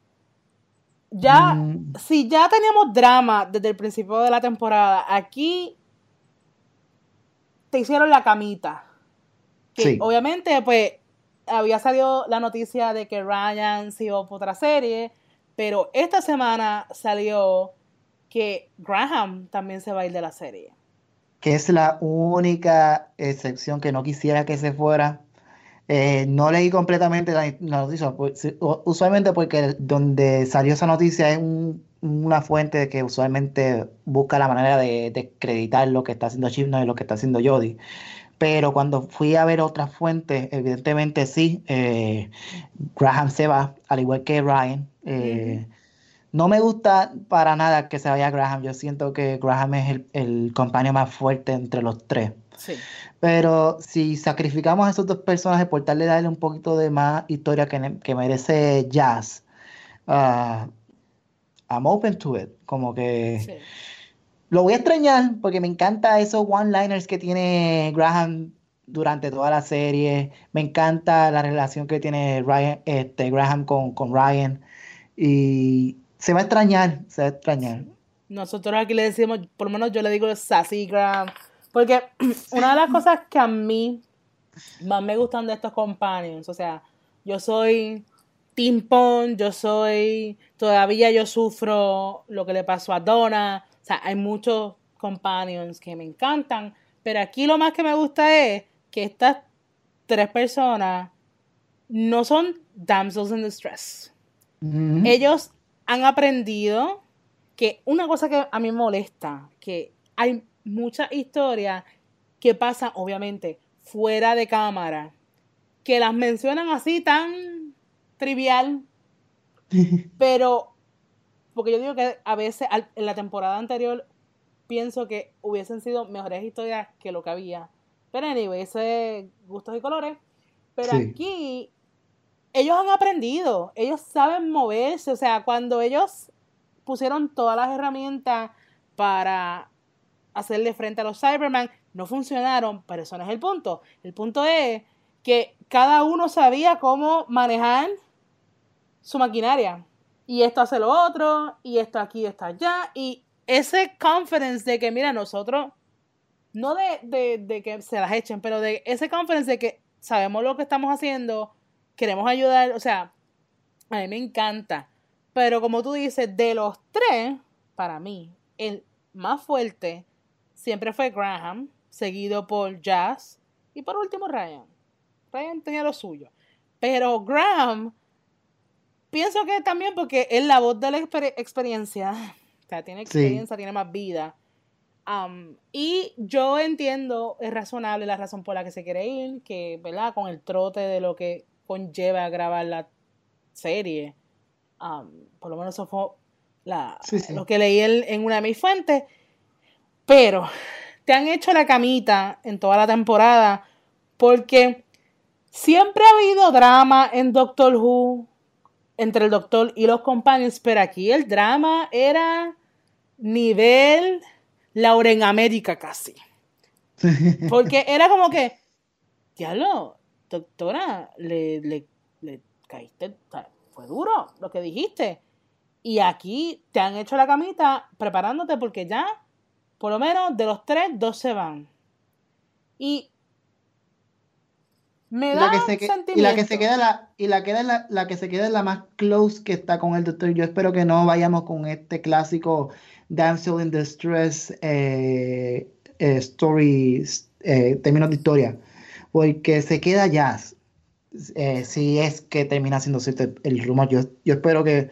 Ya, Mm. si ya teníamos drama desde el principio de la temporada, aquí te hicieron la camita. Que Sí. obviamente, pues, había salido la noticia de que Ryan se iba por otra serie, pero esta semana salió que Graham también se va a ir de la serie. que es la única excepción que no quisiera que se fuera. Eh, no leí completamente la, noticia, pues, usualmente porque donde salió esa noticia es una fuente que usualmente busca la manera de descreditar lo que está haciendo Chip y lo que está haciendo Jody. Pero cuando fui a ver otras fuentes, evidentemente sí, eh, Graham se va, al igual que Ryan. Eh, no me gusta para nada que se vaya Graham. Yo siento que Graham es el, el compañero más fuerte entre los tres. Pero si sacrificamos a esos dos personajes por tal de darle un poquito de más historia que, merece Jazz, uh, I'm open to it. Como que lo voy a extrañar porque me encanta esos one-liners que tiene Graham durante toda la serie. Me encanta la relación que tiene Ryan, este, Graham con, con Ryan. Y se va a extrañar, se va a extrañar. Nosotros aquí le decimos, por lo menos yo le digo Sassy Graham. Porque [CLEARS THROAT] una de las cosas que a mí más me gustan de estos companions, o sea, yo soy Tim yo soy, todavía yo sufro lo que le pasó a Donna, o sea, hay muchos companions que me encantan, pero aquí lo más que me gusta es que estas tres personas no son damsels in distress. Ellos han aprendido que una cosa que a mí me molesta, que hay muchas historias que pasan, obviamente, fuera de cámara, que las mencionan así tan trivial, [LAUGHS] pero porque yo digo que a veces en la temporada anterior pienso que hubiesen sido mejores historias que lo que había. Pero anyway, ese gustos y colores. Pero aquí ellos han aprendido, ellos saben moverse, o sea, cuando ellos pusieron todas las herramientas para hacerle frente a los Cyberman, no funcionaron, pero eso no es el punto. El punto es que cada uno sabía cómo manejar su maquinaria y esto hace lo otro, y esto aquí, esto allá, y ese confidence de que, mira, nosotros, no de, de, que se las echen, pero de ese confidence de que sabemos lo que estamos haciendo, queremos ayudar, o sea, a mí me encanta. Pero como tú dices, de los tres, para mí, el más fuerte siempre fue Graham, seguido por Jazz y por último Ryan. Ryan tenía lo suyo. Pero Graham pienso que también porque es la voz de la experiencia. [LAUGHS] O sea, tiene experiencia, tiene más vida. y yo entiendo, es razonable la razón por la que se quiere ir, que, ¿verdad? Con el trote de lo que conlleva grabar la serie. por lo menos eso fue la, lo que leí en una de mis fuentes. Pero te han hecho la camita en toda la temporada porque siempre ha habido drama en Doctor Who entre el doctor y los compañeros, pero aquí el drama era nivel Laura en América casi. [LAUGHS] Porque era como que, lo doctora, le, le, le caíste, fue duro lo que dijiste. Y aquí te han hecho la camita preparándote porque ya, por lo menos de los tres, dos se van. Y me da y la que se queda la y la queda la, la, que se queda es la más close que está con el doctor. Yo espero que no vayamos con este clásico Damsel in Distress eh, eh, story eh, términos de historia, porque se queda Jazz. Eh, si es que termina siendo cierto el rumor, yo, yo espero que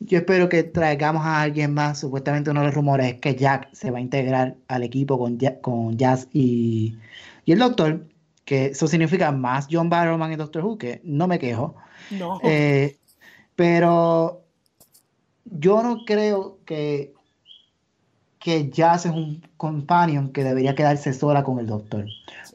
yo espero que traigamos a alguien más. Supuestamente uno de los rumores es que Jack se va a integrar al equipo con, con Jazz y, y el doctor que eso significa más John Barrowman y Doctor Who, que no me quejo. No. Eh, pero yo no creo que, que Jazz es un companion que debería quedarse sola con el Doctor.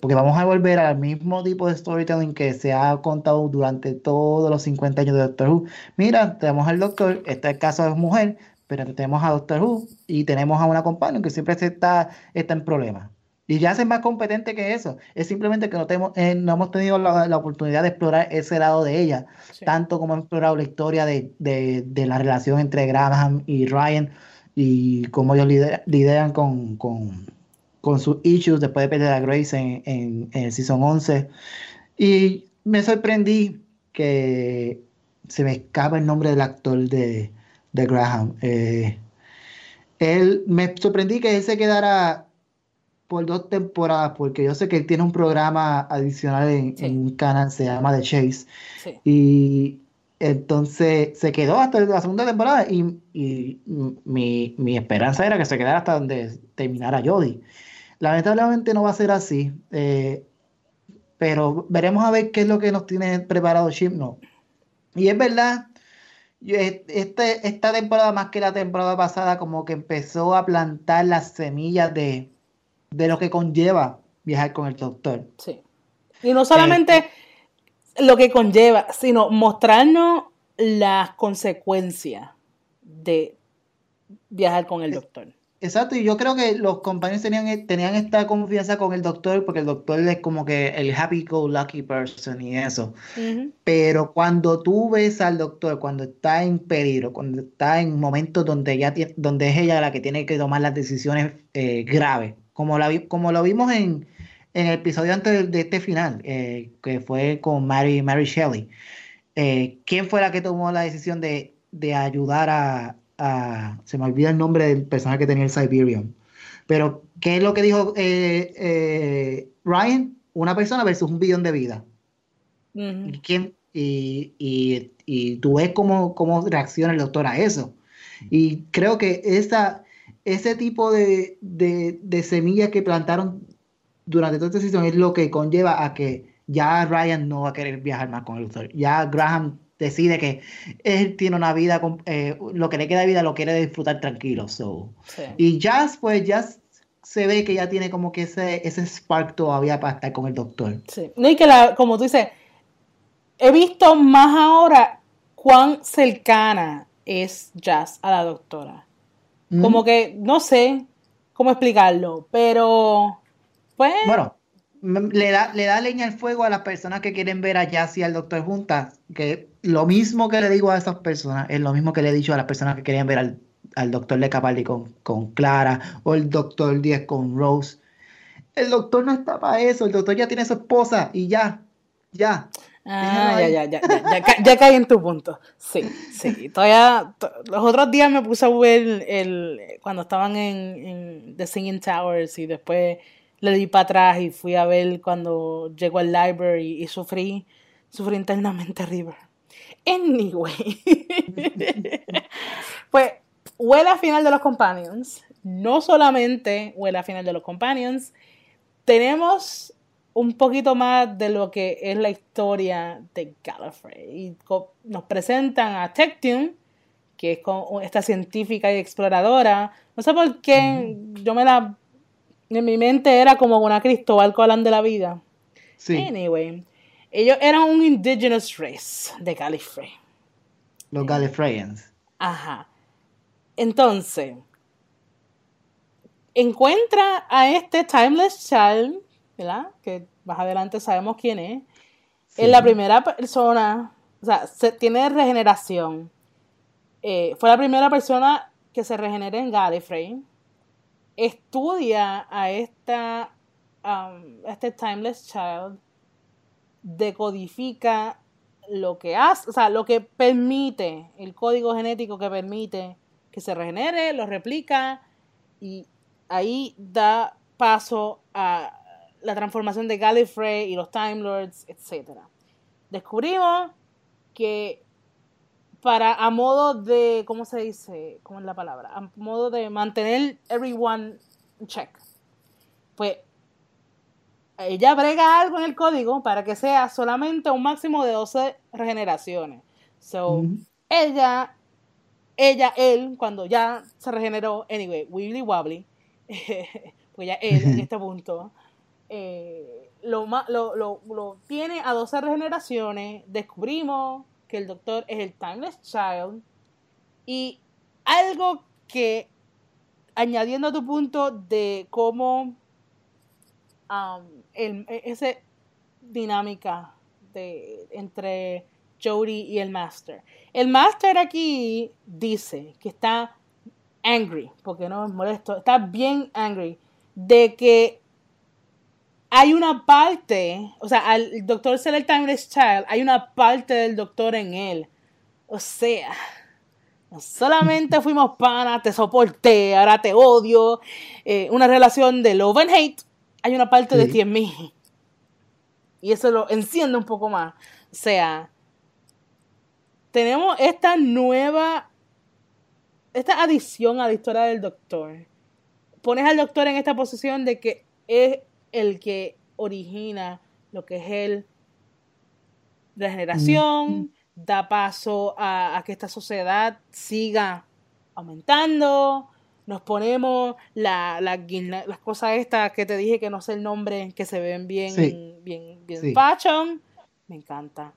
Porque vamos a volver al mismo tipo de storytelling que se ha contado durante todos los 50 años de Doctor Who. Mira, tenemos al Doctor, este es el caso de mujer, pero tenemos a Doctor Who y tenemos a una companion que siempre está, está en problemas. Y ya es más competente que eso. Es simplemente que no, tenemos, eh, no hemos tenido la, oportunidad de explorar ese lado de ella, tanto como hemos explorado la historia de, la relación entre Graham y Ryan y cómo ellos lideran con, con, sus issues después de perder a Grace en, el Season 11. Y me sorprendí que se me escapa el nombre del actor de, Graham. Eh, él me sorprendí que él se quedara por dos temporadas, porque yo sé que él tiene un programa adicional en, un canal, se llama The Chase. Y entonces se quedó hasta la segunda temporada y, mi, esperanza era que se quedara hasta donde terminara Jodie. Lamentablemente no va a ser así, eh, pero veremos a ver qué es lo que nos tiene preparado Chip. No. Y es verdad, este, esta temporada más que la temporada pasada como que empezó a plantar las semillas de de lo que conlleva viajar con el doctor. Sí. Y no solamente eh, lo que conlleva, sino mostrarnos las consecuencias de viajar con el doctor. Exacto, y yo creo que los compañeros tenían, tenían esta confianza con el doctor porque el doctor es como que el happy go lucky person y eso. Pero cuando tú ves al doctor, cuando está en peligro, cuando está en momentos donde, ya donde es ella la que tiene que tomar las decisiones eh, graves, como, la, como lo vimos en, el episodio antes de, este final, eh, que fue con Mary, Mary Shelley. Eh, ¿Quién fue la que tomó la decisión de, ayudar a, Se me olvida el nombre del personaje que tenía el Siberian. Pero, ¿qué es lo que dijo eh, Ryan? Una persona versus un billón de vidas. ¿Y, quién, y, tú ves cómo, cómo reacciona el doctor a eso. Y creo que esa, ese tipo de, semillas que plantaron durante toda esta sesión es lo que conlleva a que ya Ryan no va a querer viajar más con el doctor. Ya Graham decide que él tiene una vida, eh, lo que le queda de vida lo quiere disfrutar tranquilo. Y Jazz, pues Jazz se ve que ya tiene como que ese, ese spark todavía para estar con el doctor. Sí. No, y que como tú dices, he visto más ahora cuán cercana es Jazz a la doctora. Como que, no sé cómo explicarlo, pero pues... Bueno, le da, le da leña al fuego a las personas que quieren ver a Jazz y al Doctor juntas, que lo mismo que le digo a esas personas es lo mismo que le he dicho a las personas que querían ver al, al Doctor de Capaldi con, con Clara o el Doctor 10 con Rose. El Doctor no está para eso, el Doctor ya tiene su esposa y ya, ya. Ah, ya, ya, ya, ya, ya, caí en tu punto. Sí, sí. Todavía, los otros días me puse a ver el, cuando estaban en, The Singing Towers y después le di para atrás y fui a ver cuando llegó al library y, sufrí, sufrí internamente [LAUGHS] River. Anyway. [LAUGHS] pues huele a final de los Companions. No solamente huele a final de los Companions. Tenemos un poquito más de lo que es la historia de Gallifrey. Y nos presentan a Tectune, que es esta científica y exploradora. No sé por qué yo me la... En mi mente era como una Cristóbal Colón de la vida. Sí. Anyway, ellos eran un indigenous race de Gallifrey. Los Gallifreyans. Ajá. Entonces, encuentra a este Timeless Child ¿verdad? Que más adelante sabemos quién es. Es la primera persona, o sea, se, tiene regeneración. Eh, fue la primera persona que se regenera en Gallifrey. Estudia a esta, um, este Timeless Child. Decodifica lo que hace, o sea, lo que permite, el código genético que permite que se regenere, lo replica y ahí da paso a la transformación de Gallifrey y los Time Lords, etc. Descubrimos que para a modo de, ¿cómo se dice? ¿Cómo es la palabra? A modo de mantener everyone check. Pues ella brega algo en el código para que sea solamente un máximo de 12 regeneraciones. So, ella, ella, él, cuando ya se regeneró, anyway, wibbly wobbly, [LAUGHS] pues ya él en [LAUGHS] este punto, eh, lo, lo, lo, tiene a 12 regeneraciones, descubrimos que el doctor es el Timeless Child y algo que, añadiendo a tu punto de cómo um, el, esa dinámica de, entre Jody y el Master. El Master aquí dice que está angry, porque no es molesto, está bien angry de que hay una parte, o sea, al doctor ser el Timeless Child, hay una parte del doctor en él. O sea, solamente fuimos panas, te soporté, ahora te odio. Eh, una relación de love and hate. Hay una parte de ti en mí. Y eso lo enciende un poco más. O sea, tenemos esta nueva, esta adición a la historia del doctor. Pones al doctor en esta posición de que es el que origina lo que es el regeneración, da paso a, que esta sociedad siga aumentando. Nos ponemos la, las cosas estas que te dije que no sé el nombre, que se ven bien, bien, bien fashion. Me encanta.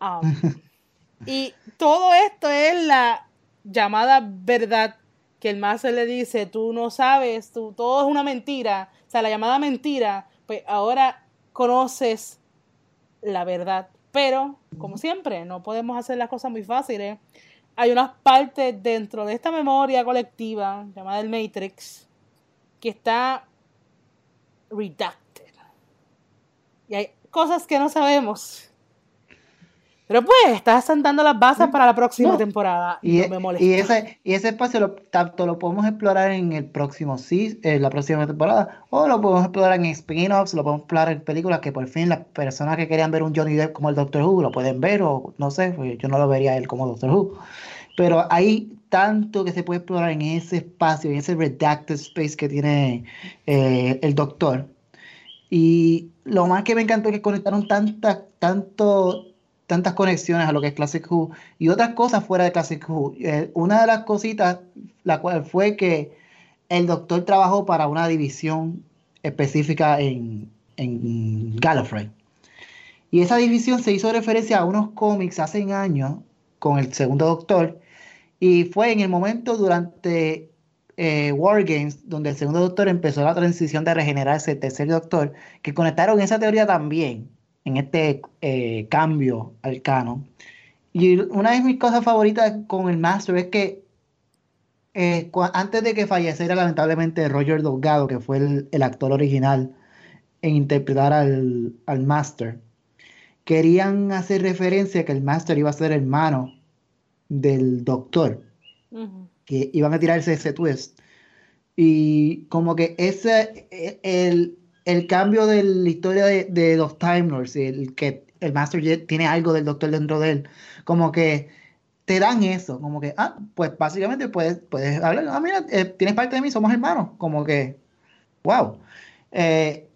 Um, [LAUGHS] y todo esto es la llamada verdad que el máster le dice, tú no sabes, tú, todo es una mentira. Sea, la llamada mentira, pues ahora conoces la verdad. Pero, como siempre, no podemos hacer las cosas muy fáciles. Hay unas partes dentro de esta memoria colectiva llamada el Matrix que está redacted. Y hay cosas que no sabemos. Pero pues, estás sentando las bases para la próxima temporada. Y, no e, me y, ese, y ese espacio lo, tanto lo podemos explorar en el próximo sí, en la próxima temporada, o lo podemos explorar en spin-offs, lo podemos explorar en películas que por fin las personas que querían ver un Johnny Depp como el Doctor Who lo pueden ver, o no sé, pues, yo no lo vería él como Doctor Who. Pero hay tanto que se puede explorar en ese espacio, en ese redacted space que tiene eh, el Doctor. Y lo más que me encantó es que conectaron tanta, tanto tantas conexiones a lo que es Classic Who y otras cosas fuera de Classic Who. Eh, una de las cositas, la cual fue que el doctor trabajó para una división específica en, en Gallifrey. Y esa división se hizo referencia a unos cómics hace años con el segundo doctor. Y fue en el momento durante eh, War Games, donde el segundo doctor empezó la transición de regenerarse el tercer doctor, que conectaron esa teoría también en este eh, cambio al canon. Y una de mis cosas favoritas con el Master es que eh, antes de que falleciera lamentablemente Roger Delgado, que fue el, actor original en interpretar al, Master, querían hacer referencia a que el Master iba a ser hermano del Doctor, que iban a tirarse ese twist. Y como que ese, e, el, el cambio de la historia de, los Time Lords, el que el Master Jet tiene algo del Doctor dentro de él, como que te dan eso, como que, ah, pues básicamente puedes, puedes hablar, ah, mira, eh, tienes parte de mí, somos hermanos, como que, wow. Eh,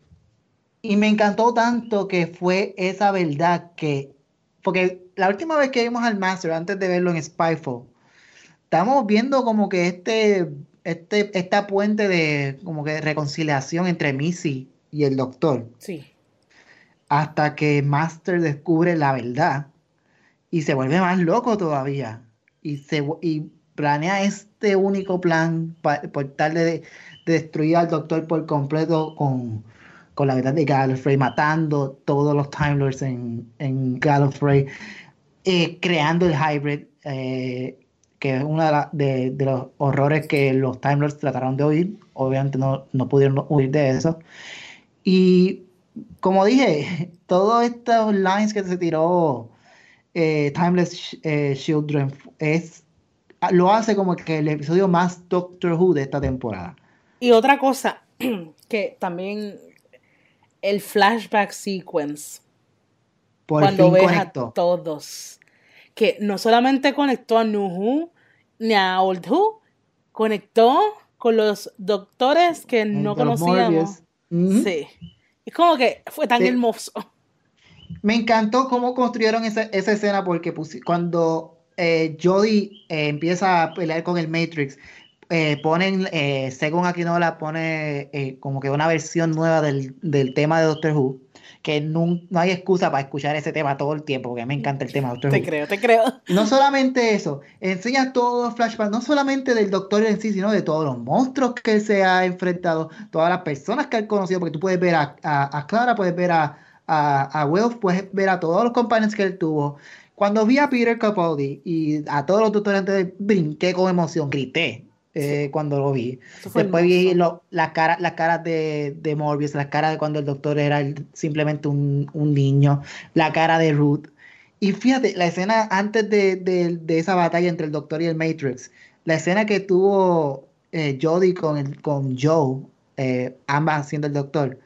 y me encantó tanto que fue esa verdad que, porque la última vez que vimos al Master, antes de verlo en Spyfall, estamos viendo como que este, este, esta puente de como que reconciliación entre Missy y el doctor. Sí. Hasta que Master descubre la verdad y se vuelve más loco todavía. Y, se, y planea este único plan por tal de, destruir al doctor por completo con, la verdad de Gallifrey, matando todos los Time en, en Gallifrey, eh, creando el hybrid, eh, que es uno de, los horrores que los Time trataron de huir. Obviamente no, no pudieron huir de eso. Y como dije, [LAUGHS] todos estos lines que se tiró eh, Timeless eh, Children es, lo hace como que el episodio más Doctor Who de esta temporada. Y otra cosa [CLEARS THROAT] que también el flashback sequence. Por cuando ves a todos. Que no solamente conectó a New Who ni a Old Who, conectó con los doctores que no conocíamos. Sí. Es como que fue tan hermoso. Me encantó cómo construyeron esa, escena porque cuando eh, Jodie eh, empieza a pelear con el Matrix, eh, ponen, según Aquinola, pone como que una versión nueva del, del tema de Doctor Who que no, hay excusa para escuchar ese tema todo el tiempo, porque me encanta el tema. Doctor te creo, te creo. No solamente eso, enseña todos los flashbacks, no solamente del doctor en sí, sino de todos los monstruos que él se ha enfrentado, todas las personas que ha conocido, porque tú puedes ver a, a, Clara, puedes ver a, a, a puedes ver a todos los compañeros que él tuvo. Cuando vi a Peter Capaldi y a todos los doctores antes, brinqué con emoción, grité. Eh, cuando lo vi. Después vi las caras la cara de, de, Morbius, las caras de cuando el doctor era simplemente un, niño, la cara de Ruth. Y fíjate, la escena antes de, esa batalla entre el Doctor y el Matrix, la escena que tuvo eh, Jodie con, con Joe, eh, ambas haciendo el Doctor,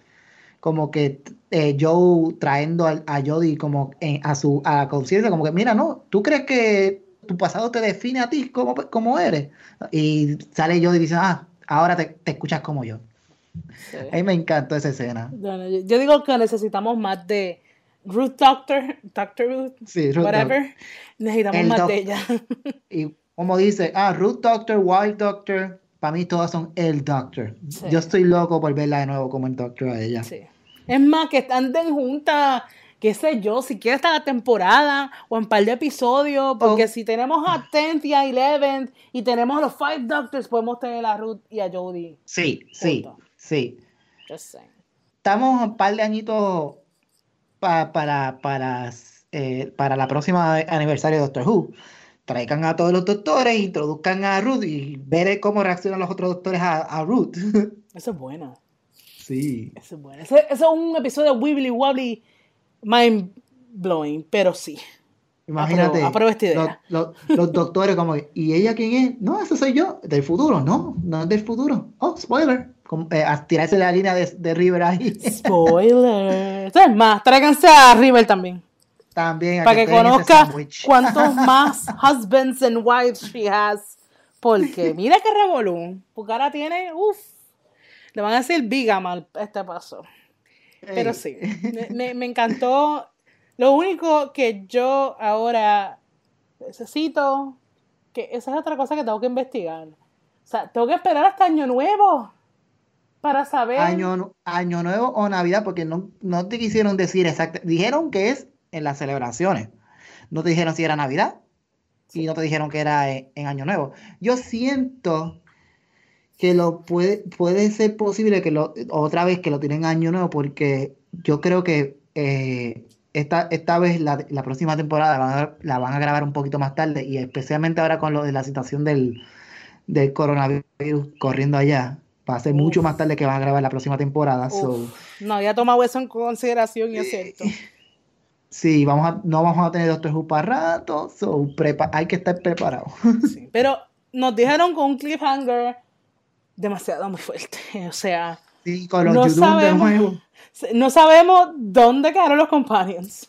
como que eh, Joe trayendo a, a Jodie como a su a la conciencia, como que mira, no, tú crees que tu pasado te define a ti como, como eres. Y sale Jodie diciendo, ah, ahora te, escuchas como yo. A mí me encantó esa escena. yo digo que necesitamos más de Ruth Doctor, Doctor Ruth, whatever, necesitamos más de ella. y como dice, ah, Ruth Doctor, Wild Doctor, para mí todas son el Doctor. Yo estoy loco por verla de nuevo como el Doctor a ella. Sí. Es más, que están de juntas, qué sé yo, si quieres estar la temporada o en par de episodios, porque oh. si tenemos a 10 y a 11 y tenemos a los Five Doctors, podemos tener a Ruth y a Jodie. Sí, sí, sí. Estamos un par de añitos para, para, eh, para la próxima aniversario de Doctor Who. Traigan a todos los doctores, introduzcan a Ruth y ver cómo reaccionan los otros doctores a, Ruth. [LAUGHS] Eso es bueno. Sí. Eso es bueno. Eso, es un episodio wibbly wobbly mind blowing, pero sí. Imagínate. Apruebo, esta idea. Los, doctores como, ¿y ella quién es? No, ese soy yo, del futuro. No, no es del futuro. Oh, spoiler. Eh, a tirarse la línea de, River ahí. Spoiler. [LAUGHS] Es más, tráiganse a River también. También. Para que, conozca cuántos [LAUGHS] más husbands and wives she has. Porque [LAUGHS] mira que revolú. Porque ahora tiene, uff. Le van a decir bigamal este paso. Pero sí, [LAUGHS] me, me encantó. Lo único que yo ahora necesito, que esa es otra cosa que tengo que investigar. O sea, tengo que esperar hasta Año Nuevo para saber. Año, año Nuevo o Navidad, porque no, no te quisieron decir exacto. Dijeron que es en las celebraciones. No te dijeron si era Navidad y no te dijeron que era en, Año Nuevo. Yo siento que lo puede, puede ser posible que lo, otra vez que lo tienen Año Nuevo, porque yo creo que eh, esta, esta vez la, la próxima temporada la van, a, grabar un poquito más tarde y especialmente ahora con lo de la situación del, del coronavirus corriendo allá va a ser mucho más tarde que van a grabar la próxima temporada. No había tomado eso en consideración y es cierto. [LAUGHS] Sí, vamos a, no vamos a tener Doctor Who para rato, so hay que estar preparado. [LAUGHS] pero nos dijeron con un cliffhanger demasiado muy fuerte, [LAUGHS] o sea, no sabemos, no sabemos dónde quedaron los companions.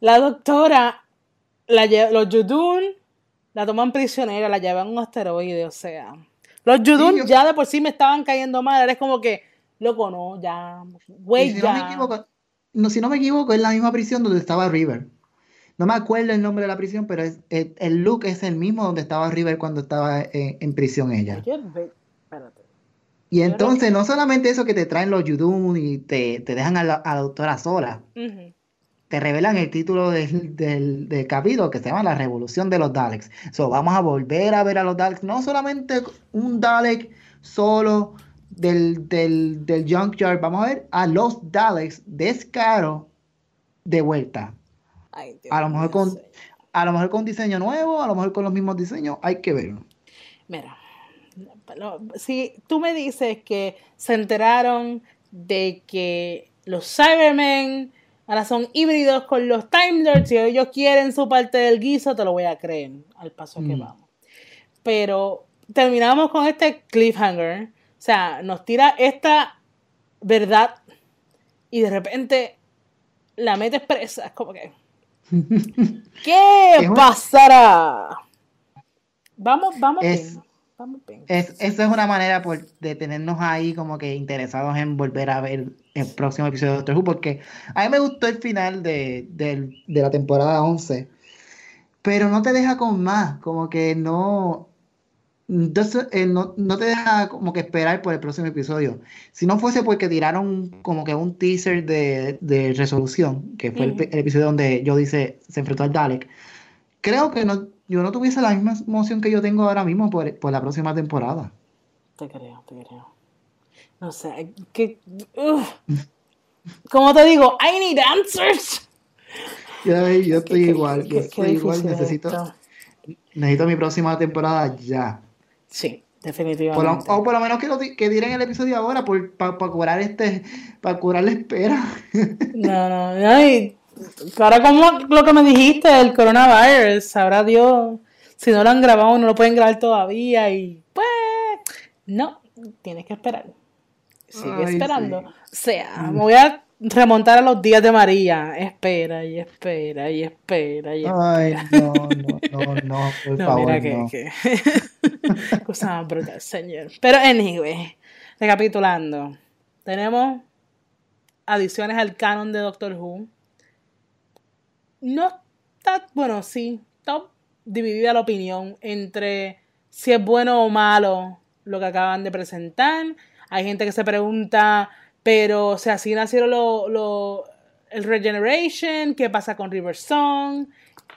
La doctora, la, los Judun la toman prisionera, la llevan a un asteroide, o sea, los Judun ya de por sí me estaban cayendo mal. Es como que, loco, no, ya. Güey, si ya. No me equivoco, no, si no me equivoco, es la misma prisión donde estaba River. No me acuerdo el nombre de la prisión, pero es, el, look es el mismo donde estaba River cuando estaba en, prisión ella. Espérate. Y entonces, no solamente eso que te traen los Judun y te, dejan a la, doctora sola te revelan el título del, del, capítulo que se llama La Revolución de los Daleks. So, vamos a volver a ver a los Daleks, no solamente un Dalek solo del, del, del Junkyard, vamos a ver a los Daleks descaro de vuelta. a, lo mejor con, a lo mejor con diseño nuevo, a lo mejor con los mismos diseños, hay que verlo. Mira, si tú me dices que se enteraron de que los Cybermen Ahora son híbridos con los Time Lords. Si ellos quieren su parte del guiso, te lo voy a creer al paso que mm. vamos. Pero terminamos con este cliffhanger. O sea, nos tira esta verdad y de repente la mete expresa. Es como que. [LAUGHS] ¿Qué pasará? Vamos, vamos bien. Es, eso es una manera de tenernos ahí como que interesados en volver a ver el próximo episodio de Doctor Who, porque a mí me gustó el final de, la temporada 11, pero no te deja con más, como que no, entonces, eh, no, te deja como que esperar por el próximo episodio. Si no fuese porque tiraron como que un teaser de, resolución, que fue el, episodio donde yo dice se enfrentó al Dalek, creo que no, yo no tuviese la misma emoción que yo tengo ahora mismo por, la próxima temporada. Te creo, te creo. No sé, que... Como te digo, I need answers. yo estoy igual, yo estoy igual, necesito, necesito mi próxima temporada ya. Sí, definitivamente. o por lo menos que, lo, que el episodio ahora para curar este, para curar la espera. no, no, no, ahora como lo que me dijiste, el coronavirus, sabrá Dios, si no lo han grabado no lo pueden grabar todavía y pues, no, tienes que esperar. Sigue esperando. O sea, me voy a remontar a los días de María. Espera y espera y espera y espera. Ay, no, no, [LAUGHS] no, no, por No, favor, mira que, no. que- [LAUGHS] cosa más brutal, señor. Pero anyway, recapitulando, tenemos adiciones al canon de Doctor Who. No está, bueno, sí, está dividida la opinión entre si es bueno o malo lo que acaban de presentar. Hay gente que se pregunta, pero, o sea, si nacieron lo, lo- el Regeneration, ¿qué pasa con River Song?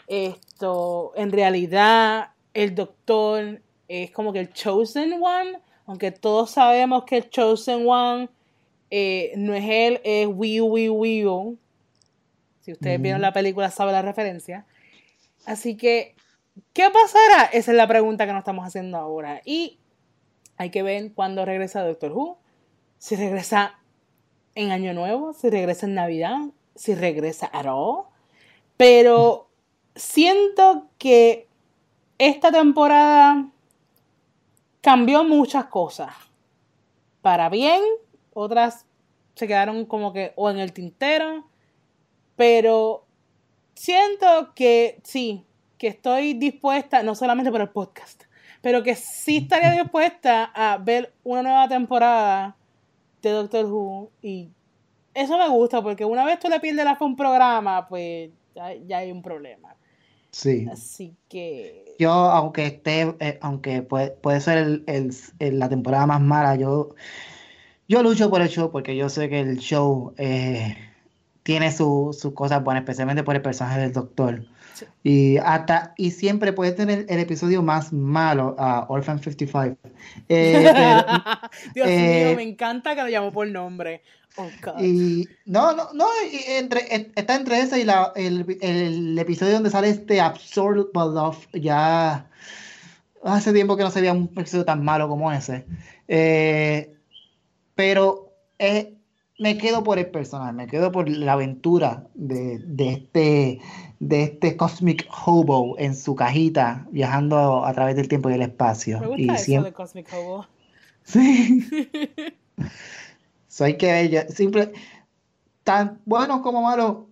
Esto, en realidad, el doctor es como que el Chosen One, aunque todos sabemos que el Chosen One eh, no es él, es Wii Wii Wii. Si ustedes vieron la película, saben la referencia. Así que, ¿qué pasará? Esa es la pregunta que nos estamos haciendo ahora. Y hay que ver cuándo regresa Doctor Who. Si regresa en Año Nuevo, si regresa en Navidad, si regresa all. Pero siento que esta temporada cambió muchas cosas. Para bien, otras se quedaron como que o en el tintero. Pero siento que sí, que estoy dispuesta, no solamente por el podcast, pero que sí estaría dispuesta a ver una nueva temporada de Doctor Who. Y eso me gusta, porque una vez tú le pierdes la fe a un programa, pues ya, ya hay un problema. Sí. Así que. Yo, aunque esté, eh, aunque puede, puede ser el- el- el- la temporada más mala, yo, yo lucho por el show porque yo sé que el show eh, tiene su- sus cosas buenas, especialmente por el personaje del doctor. Sí. Y hasta, y siempre puede tener el episodio más malo, a Orphan 55. [LAUGHS] Eh, pero- Dios eh, mío, me encanta que lo llamó por nombre. Oh, God. Y no, no, no, y entre, et- está entre ese y la, el, el episodio donde sale este Absurd But Love. Ya hace tiempo que no se veía un episodio tan malo como ese. Eh, pero eh, me quedo por el personaje, me quedo por la aventura de, de este, de este Cosmic Hobo en su cajita, viajando a través del tiempo y el espacio. Me Y gusta eso siempre, de Cosmic Hobo. [LAUGHS] Sí. [LAUGHS] So, hay que ver, ya- simple, tan bueno como malo,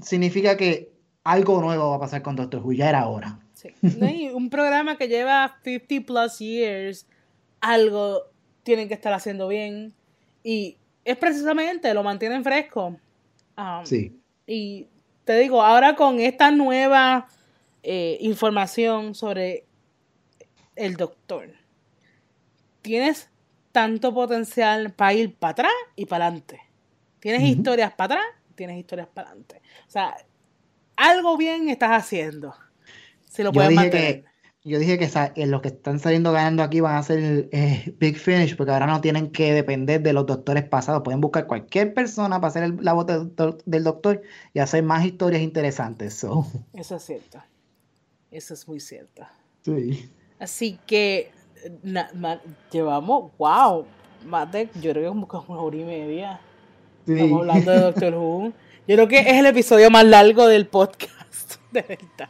significa que algo nuevo va a pasar con Doctor Who, ya era hora. Sí. No, y un programa que lleva 50 plus years, algo tienen que estar haciendo bien. Y es precisamente, lo mantienen fresco. Um, Sí. Y te digo, ahora con esta nueva eh, información sobre el doctor, tienes tanto potencial para ir para atrás y para adelante. Tienes historias para atrás, tienes historias para adelante. O sea, algo bien estás haciendo. Si lo Yo puedes mantener. que, yo dije que eh, los que están saliendo ganando aquí van a ser eh, Big Finish, porque ahora no tienen que depender de los doctores pasados. Pueden buscar cualquier persona para hacer el- la voz del, doctor- del doctor y hacer más historias interesantes. So, Eso es cierto. Eso es muy cierto. sí. Así que na- ma- llevamos, wow, más de, yo creo que como una hora y media. Sí. Estamos hablando de Doctor Who. Yo creo que es el episodio más largo del podcast, [LAUGHS] de verdad.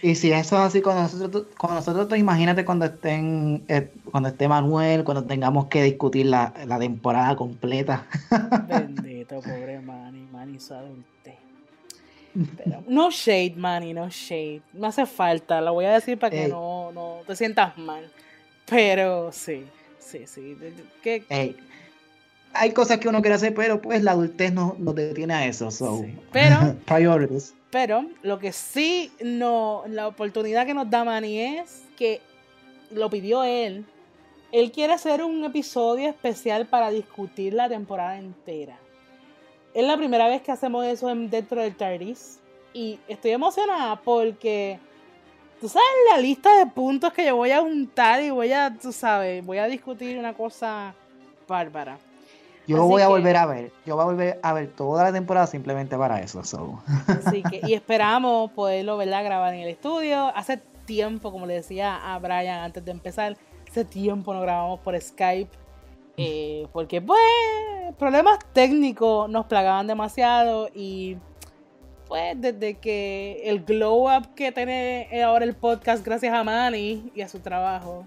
Y si eso es así con nosotros, con nosotros imagínate cuando estén, eh, cuando esté Manuel, cuando tengamos que discutir la, la temporada completa. [LAUGHS] Bendito, pobre Manny, Manny adulte. Pero, no shade, Manny, no shade. No hace falta, lo voy a decir para que Ey. no, no te sientas mal. Pero sí, sí, sí. que- Ey, hay cosas que uno quiere hacer, pero pues la adultez no nos detiene a eso. So. Sí. Pero- [LAUGHS] priorities. Pero lo que sí no, la oportunidad que nos da Manny es que lo pidió él. Él quiere hacer un episodio especial para discutir la temporada entera. Es la primera vez que hacemos eso en- dentro del TARDIS. Y estoy emocionada porque tú sabes la lista de puntos que yo voy a juntar y voy a, tú sabes, voy a discutir una cosa bárbara. Yo Así voy a que- volver a ver, yo voy a volver a ver toda la temporada simplemente para eso. So. Así que, y [LAUGHS] esperamos poderlo, ¿verdad? Grabar en el estudio. Hace tiempo, como le decía a Brian antes de empezar, hace tiempo no grabamos por Skype. eh, porque, pues, problemas técnicos nos plagaban demasiado y pues desde que el glow up que tiene ahora el podcast gracias a Manny y a su trabajo.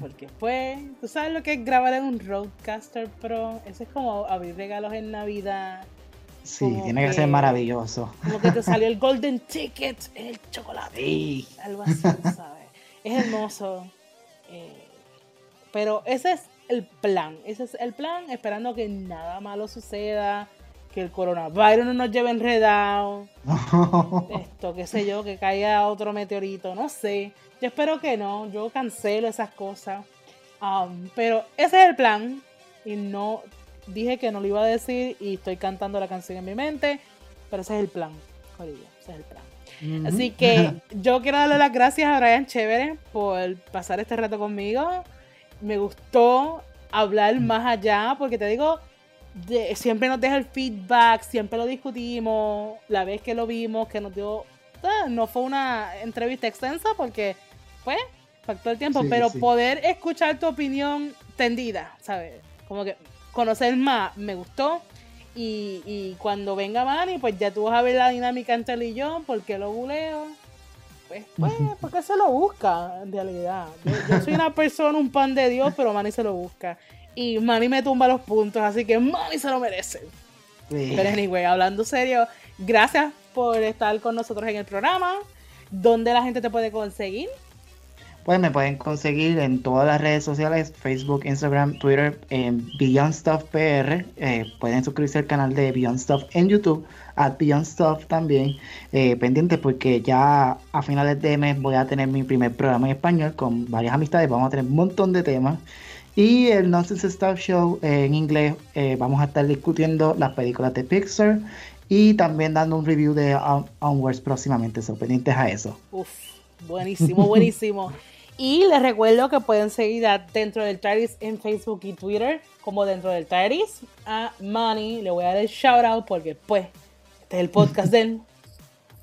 Porque pues, tú sabes lo que es grabar en un Roadcaster Pro. Eso es como abrir regalos en Navidad. Sí, tiene que, ser maravilloso. Como que te [LAUGHS] salió el Golden Ticket, el chocolate. Sí. Algo así, ¿sabes? Es hermoso. Eh, pero ese es el plan. Ese es el plan, esperando que nada malo suceda que el coronavirus no nos lleve enredado. [LAUGHS] Esto, qué sé yo, que caiga otro meteorito, no sé. Yo espero que no, yo cancelo esas cosas. Um, pero ese es el plan. Y no dije que no lo iba a decir y estoy cantando la canción en mi mente. Pero ese es el plan, ese es el plan. Así que [LAUGHS] yo quiero darle las gracias a Brian Chévere por pasar este rato conmigo. Me gustó hablar más allá, porque te digo, siempre nos deja el feedback, siempre lo discutimos, la vez que lo vimos, que nos dio, ah, no fue una entrevista extensa porque, pues, faltó el tiempo, pero poder escuchar tu opinión tendida, ¿sabes? Como que conocer más, me gustó. Y, cuando venga Manny, pues ya tú vas a ver la dinámica entre él y yo, porque lo buleo. Pues, pues, porque se lo busca, en realidad. Yo, yo soy una persona, un pan de Dios, pero Manny se lo busca. Y Manny me tumba los puntos, así que Manny se lo merece. Pero anyway, hablando serio, gracias por estar con nosotros en el programa. ¿Dónde la gente te puede conseguir? Pues me pueden conseguir en todas las redes sociales, Facebook, Instagram, Twitter, en Beyond Stuff PR. Eh, pueden suscribirse al canal de Beyond Stuff en YouTube, a Beyond Stuff también. Eh, pendiente porque ya a finales de mes voy a tener mi primer programa en español con varias amistades. Vamos a tener un montón de temas. Y el Nonsense Stuff Show eh, en inglés eh, vamos a estar discutiendo las películas de Pixar y también dando un review de Onwards próximamente, so pendientes a eso. Uf, buenísimo, buenísimo. [LAUGHS] y les recuerdo que pueden seguir a Dentro del TARDIS en Facebook y Twitter como Dentro del TARDIS. A Manny le voy a dar el shout out porque pues este es el podcast de él. [LAUGHS]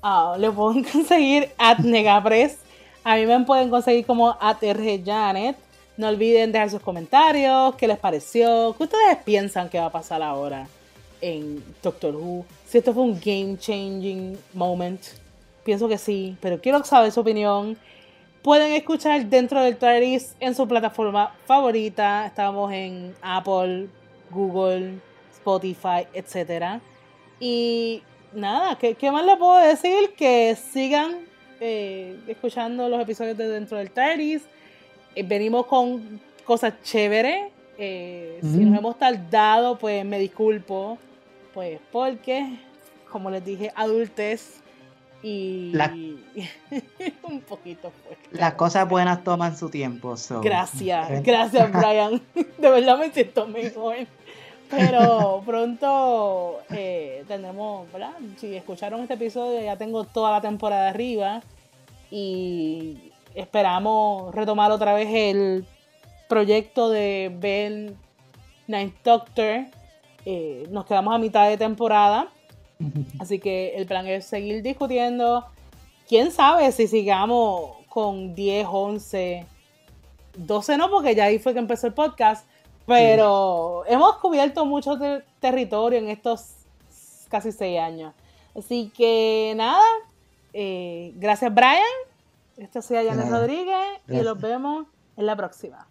Ah, le pueden conseguir at Negapres. A mí me pueden conseguir como at Janet. No olviden dejar sus comentarios, qué les pareció, qué ustedes piensan que va a pasar ahora en Doctor Who. Si esto fue un game changing moment, pienso que sí, pero quiero saber su opinión. Pueden escuchar dentro del TARDIS en su plataforma favorita. Estamos en Apple, Google, Spotify, etc. Y nada, ¿qué, más les puedo decir? Que sigan eh, escuchando los episodios de Dentro del TARDIS eh, venimos con cosas chéveres. Eh, si nos hemos tardado, pues me disculpo. Pues porque, como les dije, adultez y [LAUGHS] un poquito fuerte. Las cosas buenas toman su tiempo. Gracias, gracias [LAUGHS] Brian. De verdad me siento mejor. Pero pronto eh, tendremos, ¿verdad? Si escucharon este episodio, ya tengo toda la temporada arriba. Y esperamos retomar otra vez el proyecto de Ben Ninth Doctor. Eh, nos quedamos a mitad de temporada. Así que el plan es seguir discutiendo. Quién sabe si sigamos con 10, 11, 12 no, porque ya ahí fue que empezó el podcast. Pero hemos cubierto mucho territorio en estos casi 6 años. Así que nada, eh, gracias Brian. Esto sea Janet Rodríguez y los vemos en la próxima.